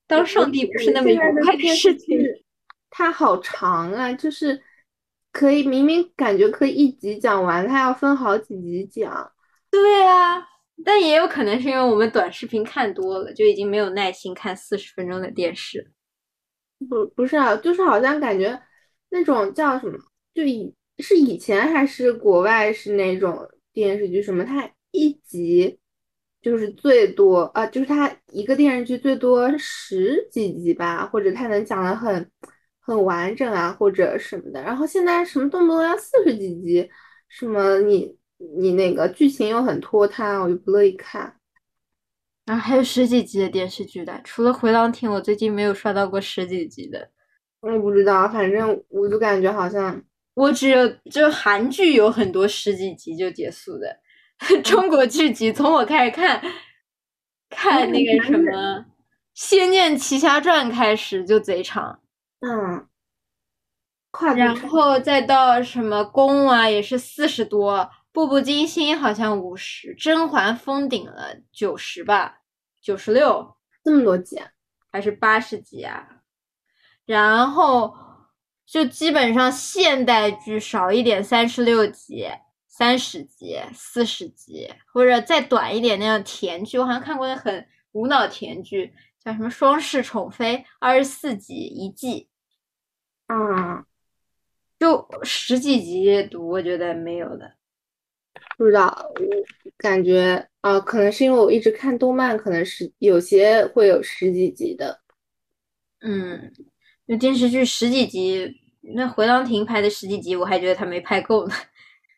Speaker 2: 当上帝不是那么愉快的事情。
Speaker 3: 它好长啊，就是可以明明感觉可以一集讲完，它要分好几集讲。
Speaker 2: 对啊，但也有可能是因为我们短视频看多了，就已经没有耐心看四十分钟的电视。
Speaker 3: 不不是啊，就是好像感觉那种叫什么，就以是以前还是国外是那种电视剧什么，它一集就是最多啊，就是它一个电视剧最多十几集吧，或者它能讲的很很完整啊，或者什么的。然后现在什么动不动要四十几集，什么你你那个剧情又很拖沓，我就不乐意看。
Speaker 2: 啊，还有十几集的电视剧的，除了《回廊亭》，我最近没有刷到过十几集的。
Speaker 3: 我也不知道，反正我就感觉好像。
Speaker 2: 我只有就韩剧有很多十几集就结束的，中国剧集从我开始看看那个什么《仙剑奇侠传》开始就贼长，
Speaker 3: 嗯，
Speaker 2: 然后再到什么宫啊也是四十多，步步惊心好像五十，甄嬛封顶了九十吧，九十六
Speaker 3: 这么多集啊，
Speaker 2: 还是八十集啊？然后就基本上现代剧少一点，三十六集、三十集、四十集，或者再短一点那样甜剧，我好像看过那很无脑甜剧，叫什么《双世宠妃》，二十四集一季，
Speaker 3: 嗯，
Speaker 2: 就十几集读，我觉得没有的。
Speaker 3: 不知道，我感觉啊，可能是因为我一直看动漫，可能是有些会有十几集的。
Speaker 2: 嗯，那电视剧十几集，那回廊亭拍的十几集，我还觉得他没拍够呢。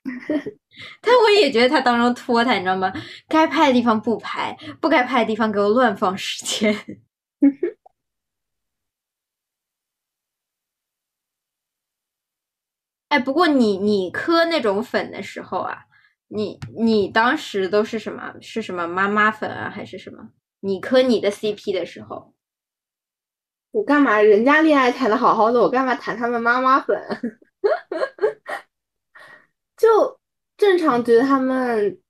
Speaker 2: 但我也觉得他当中拖沓，你知道吗？该拍的地方不拍，不该拍的地方给我乱放时间。哎，不过你你磕那种粉的时候啊，你你当时都是什么？是什么妈妈粉啊，还是什么？你磕你的 CP 的时候，
Speaker 3: 我干嘛？人家恋爱谈的好好的，我干嘛谈他们妈妈粉？就正常觉得他们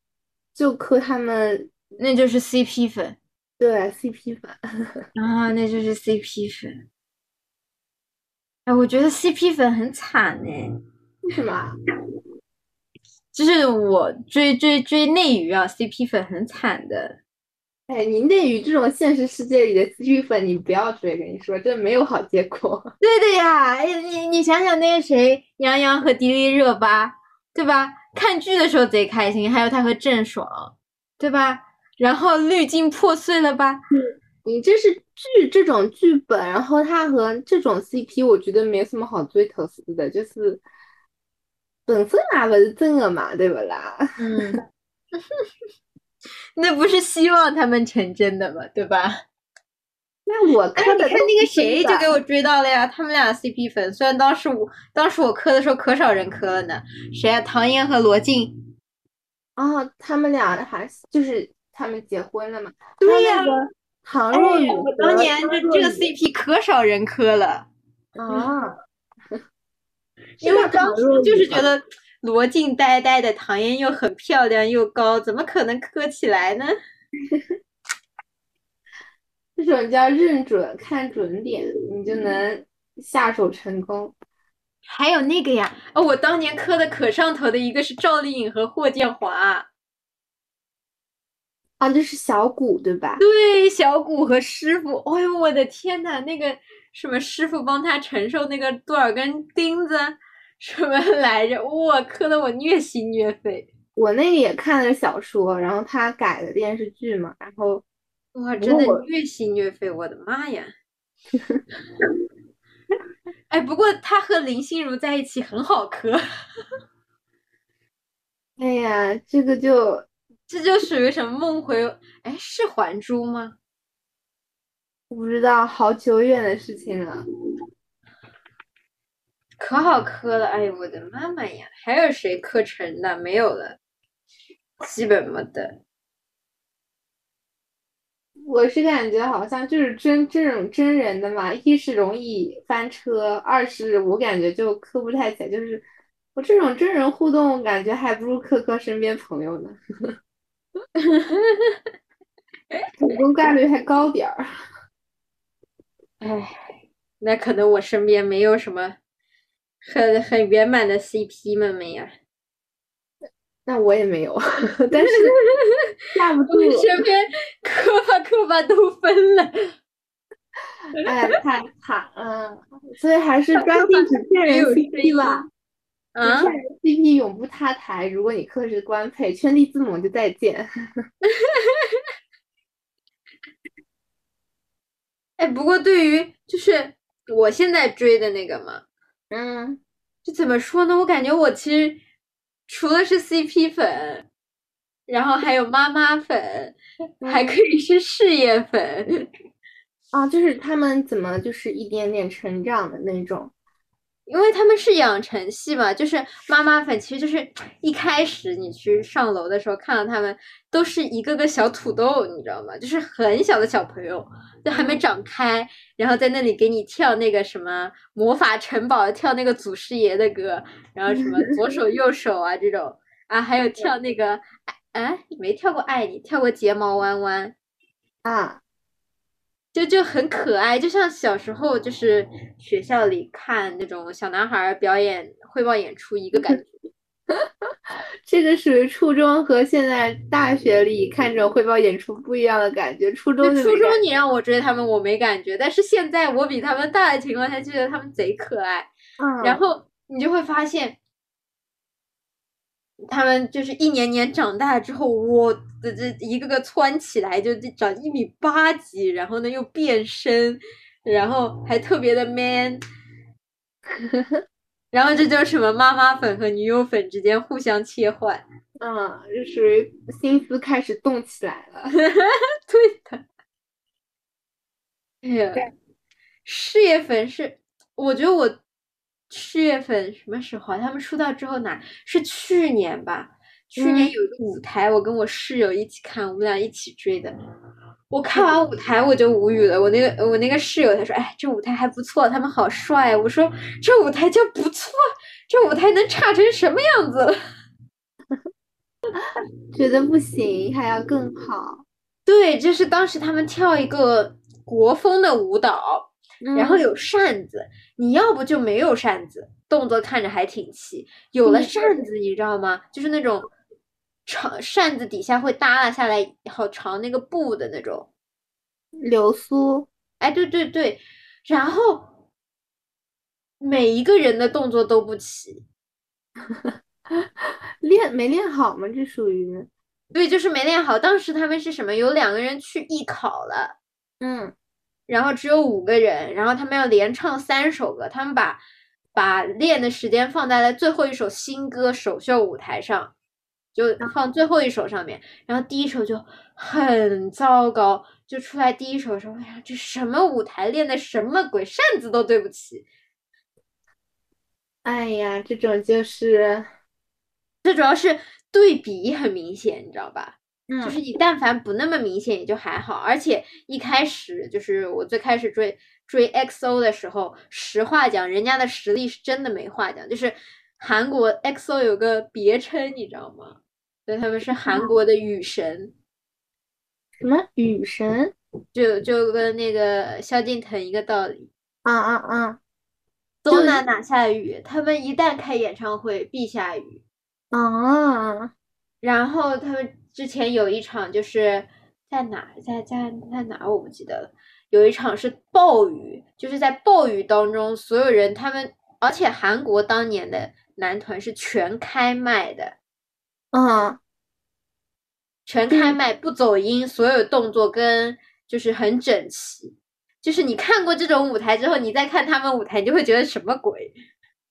Speaker 3: 就磕他们
Speaker 2: 那就是 CP 粉
Speaker 3: 对 CP 粉，
Speaker 2: 啊，那就是 CP 粉。哎，我觉得 CP 粉很惨呢。
Speaker 3: 为什么？
Speaker 2: 就是我追追追内娱啊，CP 粉很惨的。
Speaker 3: 哎，你内娱这种现实世界里的 CP 粉，你不要追，跟你说，这没有好结果。
Speaker 2: 对的呀，哎，你你想想那个谁，杨洋和迪丽热巴，对吧？看剧的时候贼开心，还有他和郑爽，对吧？然后滤镜破碎了吧？
Speaker 3: 你这是剧这种剧本，然后他和这种 CP，我觉得没什么好追头丝的，就是本身嘛不是真的嘛，对不啦？
Speaker 2: 嗯，那不是希望他们成真的吗，对吧？
Speaker 3: 那我
Speaker 2: 哎，
Speaker 3: 看的
Speaker 2: 你看那个谁就给我追到了呀，他们俩 CP 粉，虽然当时我当时我磕的时候可少人磕了呢，谁啊？唐嫣和罗晋。
Speaker 3: 哦，他们俩还就是他们结婚了嘛？
Speaker 2: 对呀
Speaker 3: 唐
Speaker 2: 哎，
Speaker 3: 若昀
Speaker 2: 我
Speaker 3: 和
Speaker 2: 当年这这个 CP 可少人磕了，
Speaker 3: 啊，
Speaker 2: 因为当时
Speaker 3: 唐若昀吗
Speaker 2: 就是觉得罗晋呆呆的，唐嫣又很漂亮又高，怎么可能磕起来呢？
Speaker 3: 这种叫认准，看准点，你就能下手成功。
Speaker 2: 还有那个呀，哦，我当年磕的可上头的一个是赵丽颖和霍建华，
Speaker 3: 啊，这是小谷对吧？
Speaker 2: 对，小谷和师傅，哎呦我的天呐，那个什么师傅帮他承受那个多少根钉子，什么来着？我，磕的我虐心虐肺，
Speaker 3: 我那个也看的是小说，然后他改的电视剧嘛，然后
Speaker 2: 哇，真的虐心虐肺，我的妈呀！哎，不过他和林心如在一起很好磕，
Speaker 3: 哎呀，这个就
Speaker 2: 这就属于什么梦回？哎，是《还珠》吗？
Speaker 3: 不知道好久远的事情了。
Speaker 2: 可好磕了，哎呦我的妈妈呀！还有谁磕成的？没有了，基本没得。
Speaker 3: 我是感觉好像就是真这种真人的嘛，一是容易翻车，二是我感觉就磕不太起来，就是我这种真人互动，感觉还不如磕磕身边朋友呢，成功概率还高点儿。
Speaker 2: 哎，那可能我身边没有什么很很圆满的 CP 们没呀。
Speaker 3: 那我也没有，但是架不住
Speaker 2: 我，身边磕吧磕吧都分了。
Speaker 3: 哎，太惨了，所以还是专心只骗人 CP 吧。
Speaker 2: 啊
Speaker 3: 骗人 CP 永不塌台。如果你磕的是官配，圈地自萌就再见。
Speaker 2: 哎，不过对于就是我现在追的那个嘛，
Speaker 3: 嗯，
Speaker 2: 就怎么说呢？我感觉我其实除了是 CP 粉，然后还有妈妈粉，还可以是事业粉。
Speaker 3: 啊，就是他们怎么就是一点点成长的那种。
Speaker 2: 因为他们是养成系嘛，就是妈妈粉，其实就是 一开始你去上楼的时候看到他们都是一个个小土豆，你知道吗？就是很小的小朋友，就还没长开，然后在那里给你跳那个什么魔法城堡，跳那个祖师爷的歌，然后什么左手右手啊这种啊，还有跳那个哎没跳过爱你，跳过睫毛弯弯。
Speaker 3: 啊，
Speaker 2: 就就很可爱，就像小时候就是学校里看那种小男孩儿表演汇报演出一个感觉。
Speaker 3: 这个属于初中和现在大学里看这种汇报演出不一样的感觉。初中
Speaker 2: 初中你让我追他们，我没感觉，但是现在我比他们大的情况下，觉得他们贼可爱。
Speaker 3: 嗯，
Speaker 2: 然后你就会发现，他们就是一年年长大之后，我这这一个个窜起来，就就长一米八几，然后呢又变身，然后还特别的 man，然后这就是什么妈妈粉和女友粉之间互相切换。
Speaker 3: 嗯，就属于心思开始动起来了。
Speaker 2: 对的。哎呀，事业粉是，我觉得我事业粉什么时候啊？他们出道之后哪是去年吧？去年
Speaker 3: 嗯
Speaker 2: 有一个舞台，我跟我室友一起看，我们俩一起追的。我看完舞台我就无语了，我那个我那个室友他说：“哎，这舞台还不错，他们好帅。”我说：“这舞台叫不错，这舞台能差成什么样子了？”
Speaker 3: 觉得不行，还要更好。
Speaker 2: 对，就是当时他们跳一个国风的舞蹈，然后
Speaker 3: 嗯
Speaker 2: 有扇子，你要不就没有扇子，动作看着还挺齐；有了
Speaker 3: 嗯
Speaker 2: 扇子，你知道吗？就是那种长扇子底下会耷拉下来好长那个布的那种。
Speaker 3: 流苏，
Speaker 2: 哎，对对对，然后每一个人的动作都不齐，
Speaker 3: 练没练好吗？这属于
Speaker 2: 对，就是没练好。当时他们是什么？有两个人去艺考了。
Speaker 3: 嗯
Speaker 2: 然后只有五个人，然后他们要连唱三首歌，他们把把练的时间放在了最后一首新歌首秀舞台上，就放最后一首上面，然后第一首就很糟糕，就出来第一首的时候，哎呀，这什么舞台练的什么鬼，扇子都对不起。
Speaker 3: 哎呀，这种就是
Speaker 2: 最主要是对比很明显，你知道吧？
Speaker 3: 嗯
Speaker 2: 就是你但凡不那么明显也就还好，而且一开始就是我最开始追追 XO 的时候，实话讲，人家的实力是真的没话讲。就是韩国 XO 有个别称，你知道吗？对，他们是韩国的雨神，
Speaker 3: 什么雨神
Speaker 2: 就就跟那个萧敬腾一个道理。
Speaker 3: 啊啊啊
Speaker 2: 东南哪下雨，他们一旦开演唱会必下雨。
Speaker 3: 啊！
Speaker 2: 然后他们之前有一场就是在哪，在在在哪我不记得了。有一场是暴雨，就是在暴雨当中，所有人他们，而且韩国当年的男团是全开麦的，
Speaker 3: 嗯，
Speaker 2: 全开麦不走音，所有动作跟就是很整齐。就是你看过这种舞台之后，你再看他们舞台，你就会觉得什么鬼？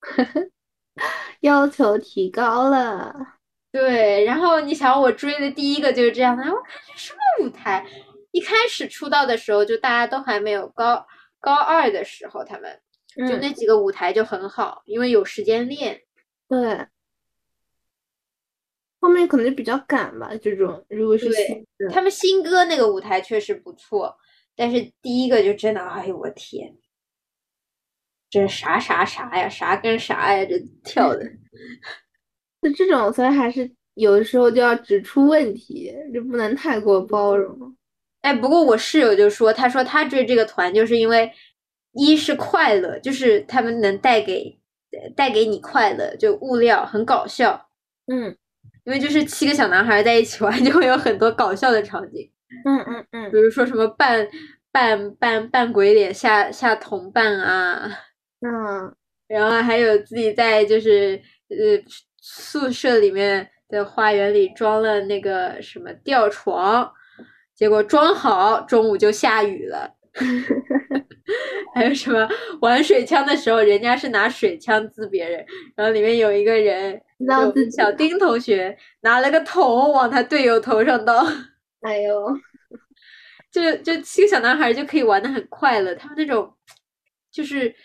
Speaker 3: 要求提高了。
Speaker 2: 对，然后你想我追的第一个就是这样的，我看这什么舞台？一开始出道的时候，就大家都还没有高高二的时候，他们就
Speaker 3: 嗯，
Speaker 2: 那几个舞台就很好，因为有时间练。
Speaker 3: 对，后面可能就比较赶吧。这种如果是
Speaker 2: 他们新歌那个舞台确实不错，但是第一个就真的，哎呦我天，这啥啥啥呀，啥跟啥呀，这跳的。
Speaker 3: 就这种，所以还是有的时候就要指出问题，就不能太过包容。
Speaker 2: 哎，不过我室友就说，他说他追这个团就是因为一是快乐，就是他们能带给带给你快乐，就物料很搞笑，
Speaker 3: 嗯。
Speaker 2: 因为就是七个小男孩在一起玩，就会有很多搞笑的场景，
Speaker 3: 嗯嗯嗯。
Speaker 2: 比如说什么扮扮扮扮鬼脸吓吓同伴啊，
Speaker 3: 嗯，
Speaker 2: 然后还有自己在就是呃宿舍里面的花园里装了那个什么吊床，结果装好中午就下雨了。还有什么玩水枪的时候，人家是拿水枪滋别人，然后里面有一个人，小丁同学拿了个桶往他队友头上倒，
Speaker 3: 哎呦，
Speaker 2: 就就七个小男孩就可以玩的很快乐，他们那种就是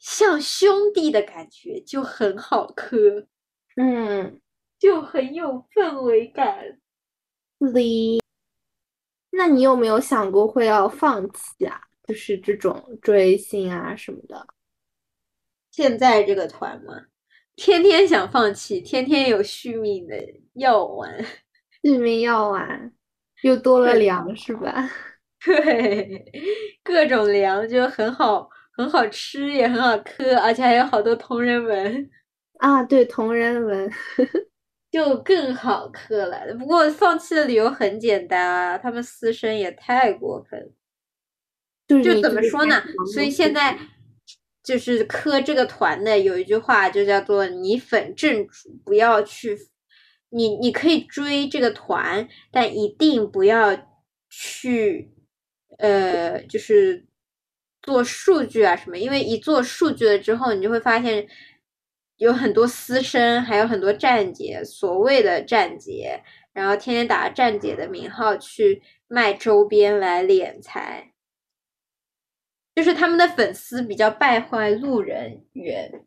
Speaker 2: 像兄弟的感觉就很好磕。
Speaker 3: 嗯，
Speaker 2: 就很有氛围感。
Speaker 3: 离。那你有没有想过会要放弃啊？就是这种追星啊什么的。
Speaker 2: 现在这个团嘛，天天想放弃，天天有续命的药丸。
Speaker 3: 续命药丸又多了粮是吧？
Speaker 2: 对，各种粮就很好，很好吃，也很好磕，而且还有好多同人文，
Speaker 3: 啊，对，同人文。
Speaker 2: 就更好磕了。不过放弃的理由很简单啊，他们私生也太过分。就怎么说呢？所以现在就是磕这个团的有一句话就叫做“你粉正主，不要去”。你你可以追这个团，但一定不要去，呃，就是做数据啊什么，因为一做数据了之后，你就会发现有很多私生，还有很多站姐，所谓的站姐，然后天天打着站姐的名号去卖周边来敛财。就是他们的粉丝比较败坏路人缘，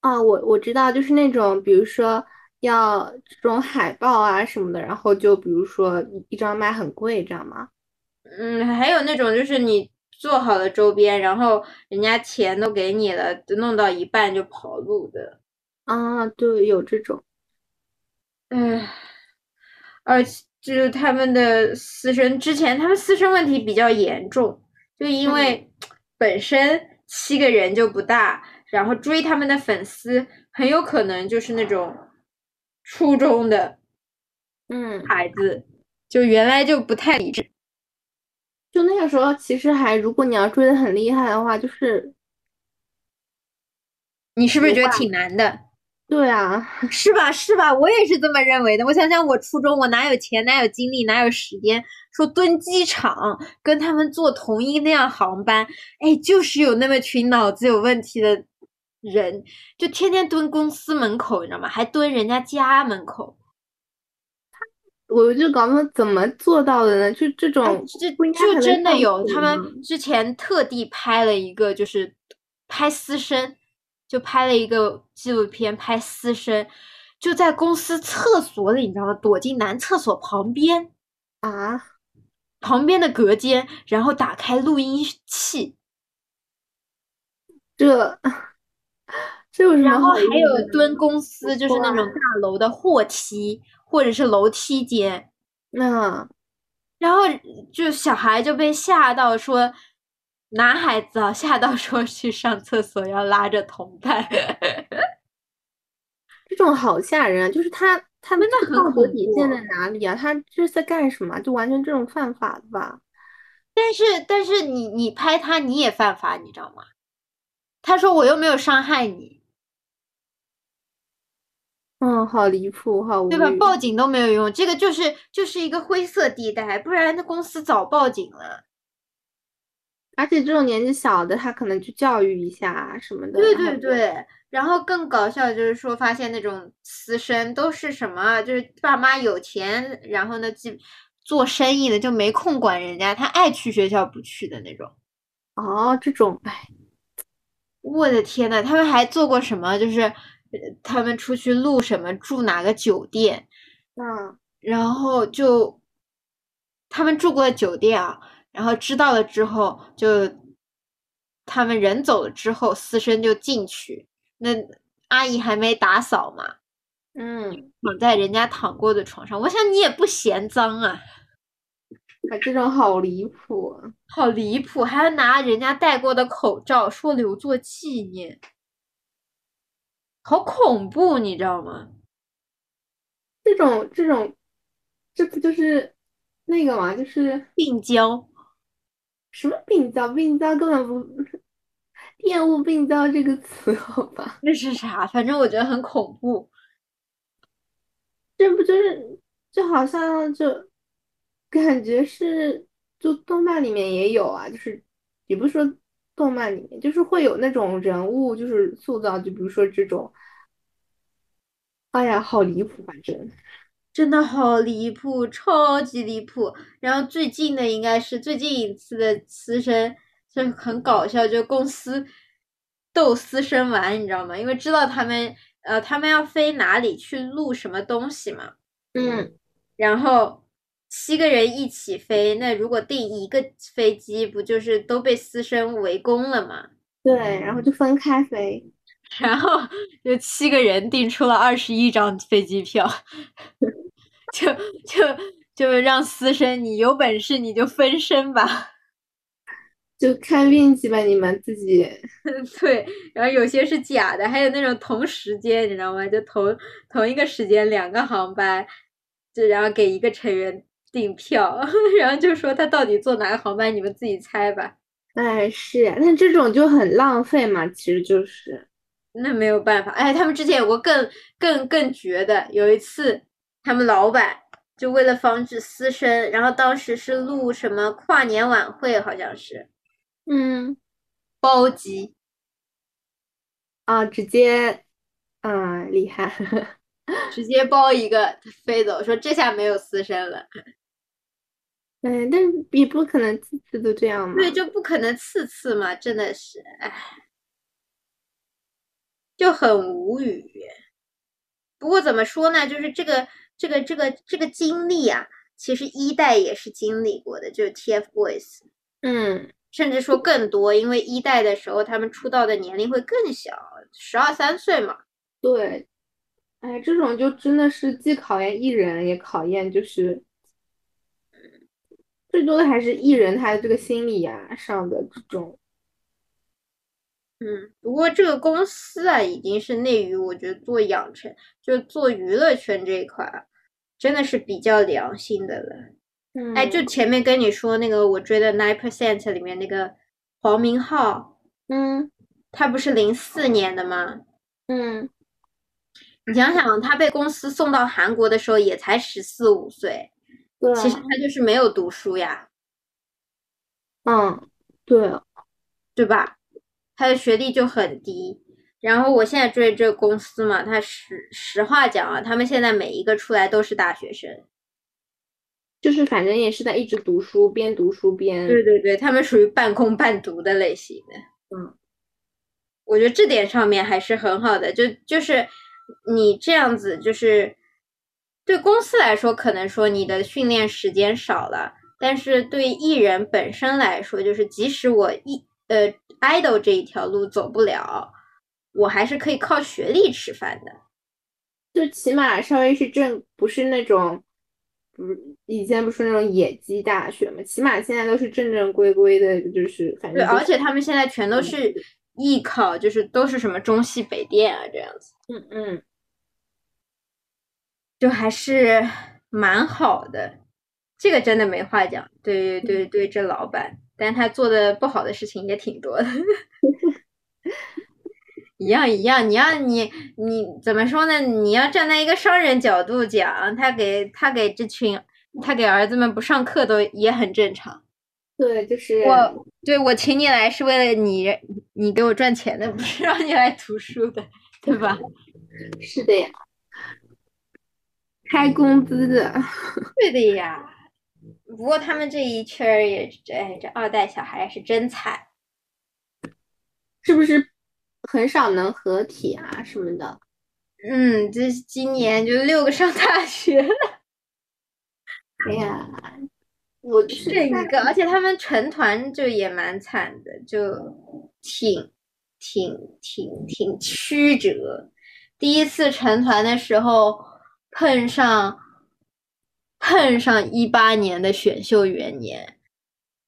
Speaker 3: 啊，我我知道，就是那种比如说要这种海报啊什么的，然后就比如说一一张卖很贵，这样吗？
Speaker 2: 嗯，还有那种就是你做好了周边，然后人家钱都给你了，弄到一半就跑路的。
Speaker 3: 啊，对，有这种。
Speaker 2: 唉，而且就是他们的私生，之前他们私生问题比较严重，就因为本身七个人就不大，然后追他们的粉丝很有可能就是那种初中的
Speaker 3: 嗯，
Speaker 2: 孩子，就原来就不太理智。
Speaker 3: 就那个时候，其实还如果你要追的很厉害的话，就是
Speaker 2: 你是不是觉得挺难的？
Speaker 3: 对啊，
Speaker 2: 是吧？是吧？我也是这么认为的。我想想，我初中我哪有钱，哪有精力，哪有时间说蹲机场跟他们坐同一辆航班？哎，就是有那么群脑子有问题的人，就天天蹲公司门口，你知道吗？还蹲人家家门口。
Speaker 3: 我就搞不懂怎么做到的呢？就这种
Speaker 2: 就
Speaker 3: 还能上
Speaker 2: 真的有，他们之前特地拍了一个，就是拍私生，就拍了一个纪录片，拍私生，就在公司厕所里，你知道吗？躲进男厕所旁边，
Speaker 3: 啊，
Speaker 2: 旁边的隔间，然后打开录音器，
Speaker 3: 这这有什么
Speaker 2: 然后还有蹲公司，就是那种大楼的货梯或者是楼梯间，
Speaker 3: 那
Speaker 2: 然后就小孩就被吓到说，男孩子啊吓到说去上厕所要拉着同伴，
Speaker 3: 这种好吓人啊！就是他他们
Speaker 2: 真的
Speaker 3: 道德底线在哪里啊？他这是在干什么？就完全这种犯法的吧？
Speaker 2: 但是但是你你拍他你也犯法，你知道吗？他说我又没有伤害你，
Speaker 3: 嗯，好离谱，好无
Speaker 2: 对吧？
Speaker 3: 语。
Speaker 2: 报警都没有用，这个就是就是一个灰色地带，不然那公司早报警了。
Speaker 3: 而且这种年纪小的，他可能去教育一下啊什么的。
Speaker 2: 对对对，然后更搞笑的就是说，发现那种私生都是什么啊，就是爸妈有钱，然后呢，就做生意的就没空管人家，他爱去学校不去的那种。
Speaker 3: 哦，这种，哎，
Speaker 2: 我的天呐，他们还做过什么？就是呃他们出去录什么，住哪个酒店，
Speaker 3: 嗯，
Speaker 2: 然后就他们住过的酒店啊，然后知道了之后，就他们人走了之后，私生就进去，那阿姨还没打扫嘛，
Speaker 3: 嗯，
Speaker 2: 躺在人家躺过的床上，我想你也不嫌脏啊，
Speaker 3: 啊，这种好离谱啊。
Speaker 2: 好离谱，还要拿人家戴过的口罩说留作纪念，好恐怖，你知道吗？
Speaker 3: 这种这种，这不就是那个嘛？就是
Speaker 2: 病娇，
Speaker 3: 什么病娇？病娇根本不厌恶病娇这个词，好吧？
Speaker 2: 那是啥？反正我觉得很恐怖。
Speaker 3: 这不就是就好像就感觉是，就动漫里面也有啊，就是也不是说动漫里面，就是会有那种人物，就是塑造，就比如说这种，哎呀，好离谱，反正。
Speaker 2: 真的好离谱，超级离谱。然后最近的应该是最近一次的私生，就很搞笑，就公司逗私生玩，你知道吗？因为知道他们呃他们要飞哪里去录什么东西嘛，
Speaker 3: 嗯，
Speaker 2: 然后七个人一起飞，那如果订一个飞机，不就是都被私生围攻了吗？
Speaker 3: 对，然后就分开飞。
Speaker 2: 然后就七个人订出了二十一张飞机票，就就就让私生你有本事你就分身吧，
Speaker 3: 就看运气吧，你们自己。
Speaker 2: 对，然后有些是假的，还有那种同时间，你知道吗？就同同一个时间两个航班，就然后给一个成员订票，然后就说他到底坐哪个航班，你们自己猜吧。
Speaker 3: 哎，是呀，但这种就很浪费嘛，其实就是。
Speaker 2: 那没有办法，哎，他们之前有过更更更绝的，有一次他们老板就为了防止私生，然后当时是录什么跨年晚会，好像是
Speaker 3: 嗯，
Speaker 2: 包机，
Speaker 3: 啊，直接，嗯，厉害。
Speaker 2: 直接包一个飞走，说这下没有私生了，
Speaker 3: 嗯，但是也不可能次次都这样嘛。
Speaker 2: 对，就不可能次次嘛，真的是，哎，就很无语。不过怎么说呢，就是这个这个这个这个经历啊，其实一代也是经历过的，就是 TFBOYS。
Speaker 3: 嗯，
Speaker 2: 甚至说更多，因为一代的时候他们出道的年龄会更小，十二三岁嘛。
Speaker 3: 对，哎，这种就真的是既考验艺人，也考验就是最多的还是艺人他的这个心理啊上的这种。
Speaker 2: 嗯，不过这个公司啊，已经是内娱，我觉得做养成就做娱乐圈这一块，真的是比较良心的了。
Speaker 3: 嗯，
Speaker 2: 哎，就前面跟你说那个我追的 Nine Percent 里面那个黄明昊，
Speaker 3: 嗯
Speaker 2: 他不是零四年的吗？
Speaker 3: 嗯，
Speaker 2: 你想想，他被公司送到韩国的时候也才十四五岁，
Speaker 3: 对，
Speaker 2: 其实他就是没有读书呀，
Speaker 3: 嗯，对，
Speaker 2: 对吧？他的学历就很低。然后我现在追这个公司嘛，他实实话讲啊，他们现在每一个出来都是大学生。
Speaker 3: 就是反正也是在一直读书，边读书边
Speaker 2: 对对对，他们属于半工半读的类型的。
Speaker 3: 嗯，
Speaker 2: 我觉得这点上面还是很好的，就就是你这样子，就是对公司来说，可能说你的训练时间少了，但是对艺人本身来说，就是即使我艺呃 idol 这一条路走不了，我还是可以靠学历吃饭的。
Speaker 3: 就起码稍微是正，不是那种，不是以前不是那种野鸡大学嘛，起码现在都是正正规规的，就是反，正、就是、
Speaker 2: 而且他们现在全都是艺考，就是都是什么中戏、北电啊这样子。
Speaker 3: 嗯嗯，
Speaker 2: 就还是蛮好的，这个真的没话讲。对对对，这老板，但他做的不好的事情也挺多的。一样一样，你要你你怎么说呢？你要站在一个商人角度讲，他给他给这群他给儿子们不上课都也很正常。
Speaker 3: 对，就是
Speaker 2: 我对我请你来是为了你你给我赚钱的，不是让你来读书的，对吧？
Speaker 3: 是的呀，开工资的。
Speaker 2: 对的呀。不过他们这一圈儿也，哎，这二代小孩是真惨，
Speaker 3: 是不是很少能合体啊什么的？
Speaker 2: 嗯，这今年就六个上大学了。
Speaker 3: 哎呀，我就是
Speaker 2: 这一个，而且他们成团就也蛮惨的，就挺挺挺挺曲折。第一次成团的时候碰上碰上一八年的选秀元年，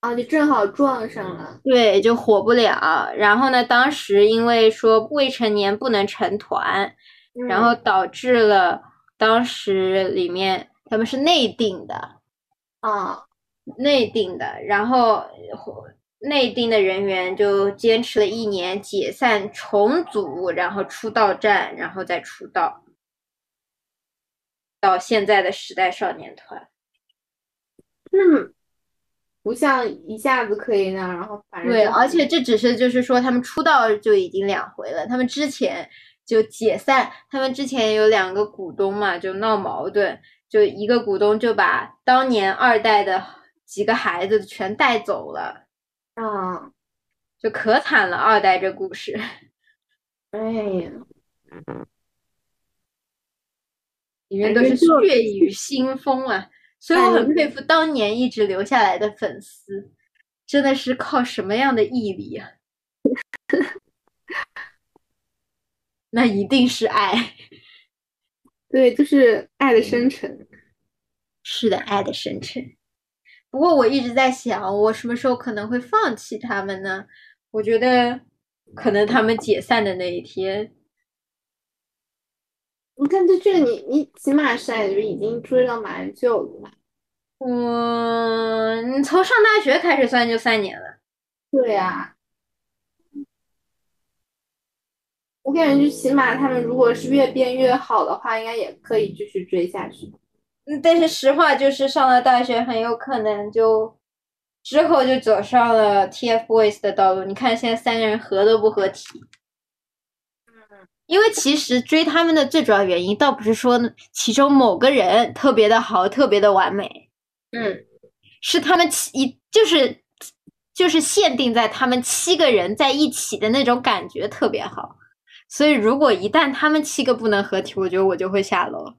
Speaker 3: 啊，就正好撞上了。
Speaker 2: 对，就火不了。然后呢，当时因为说未成年不能成团，
Speaker 3: 嗯
Speaker 2: 然后导致了当时里面他们是内定的，
Speaker 3: 啊，
Speaker 2: 内定的，然后内定的人员就坚持了一年，解散重组，然后出道战，然后再出道，到现在的时代少年团。
Speaker 3: 嗯，不像一下子可以那样，然后反正
Speaker 2: 对，而且这只是就是说他们出道就已经两回了，他们之前就解散，他们之前有两个股东嘛，就闹矛盾，就一个股东就把当年二代的几个孩子全带走了，
Speaker 3: 啊，
Speaker 2: 就可惨了，二代这故事。
Speaker 3: 哎呀，
Speaker 2: 里面都是血雨腥风啊，所以我很佩服当年一直留下来的粉丝，真的是靠什么样的毅力啊？那一定是爱，
Speaker 3: 对，就是爱的深沉。
Speaker 2: 是的，爱的深沉。不过我一直在想，我什么时候可能会放弃他们呢？我觉得可能他们解散的那一天。
Speaker 3: 你看，这这个你你起码是就已经追了蛮久了吧？
Speaker 2: 嗯，从上大学开始算就三年了。
Speaker 3: 对呀，我感觉就起码他们如果是越变越好的话，应该也可以继续追下去。
Speaker 2: 嗯，但是实话就是上了大学，很有可能就之后就走上了 TFBOYS 的道路。你看现在三个人合都不合体，因为其实追他们的最主要原因，倒不是说其中某个人特别的好、特别的完美，
Speaker 3: 嗯，
Speaker 2: 是他们七就是就是限定在他们七个人在一起的那种感觉特别好。所以如果一旦他们七个不能合体，我觉得我就会下楼。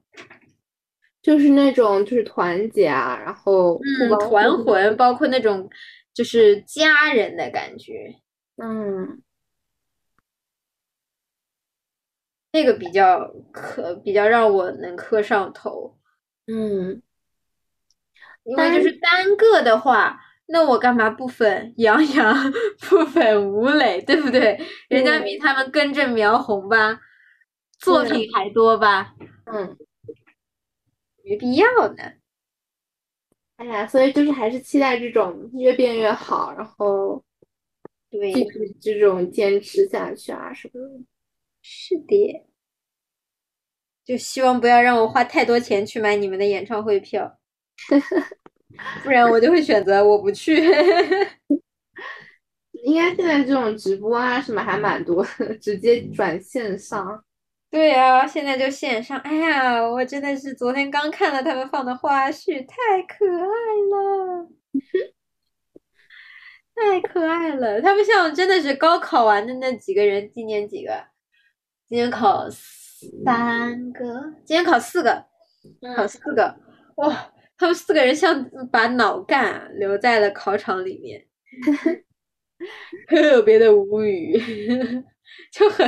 Speaker 3: 就是那种就是团结啊，然后
Speaker 2: 团魂，包括那种就是家人的感觉。
Speaker 3: 嗯，
Speaker 2: 那个比较磕，比较让我能磕上头。
Speaker 3: 嗯，
Speaker 2: 因为就是单个的话，那我干嘛不粉杨洋，不粉吴磊，对不对？人家比他们根正苗红吧，作品还多吧？
Speaker 3: 嗯，
Speaker 2: 没必要呢。
Speaker 3: 哎呀，所以就是还是期待这种越变越好，然后
Speaker 2: 对，
Speaker 3: 继续这种坚持下去啊什么的。
Speaker 2: 是的，就希望不要让我花太多钱去买你们的演唱会票，不然我就会选择我不去。
Speaker 3: 应该现在这种直播啊什么还蛮多的，直接转线上。
Speaker 2: 对啊，现在就线上。哎呀，我真的是昨天刚看了他们放的花絮，太可爱了，太可爱了。他们像真的是高考完的那几个人，今年几个？今天考三个今天考四个考四个。哇他们四个人像把脑干留在了考场里面特别的无语就很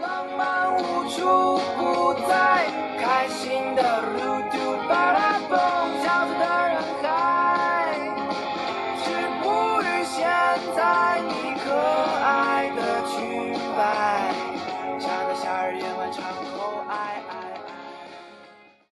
Speaker 2: 浪漫无处不在开心的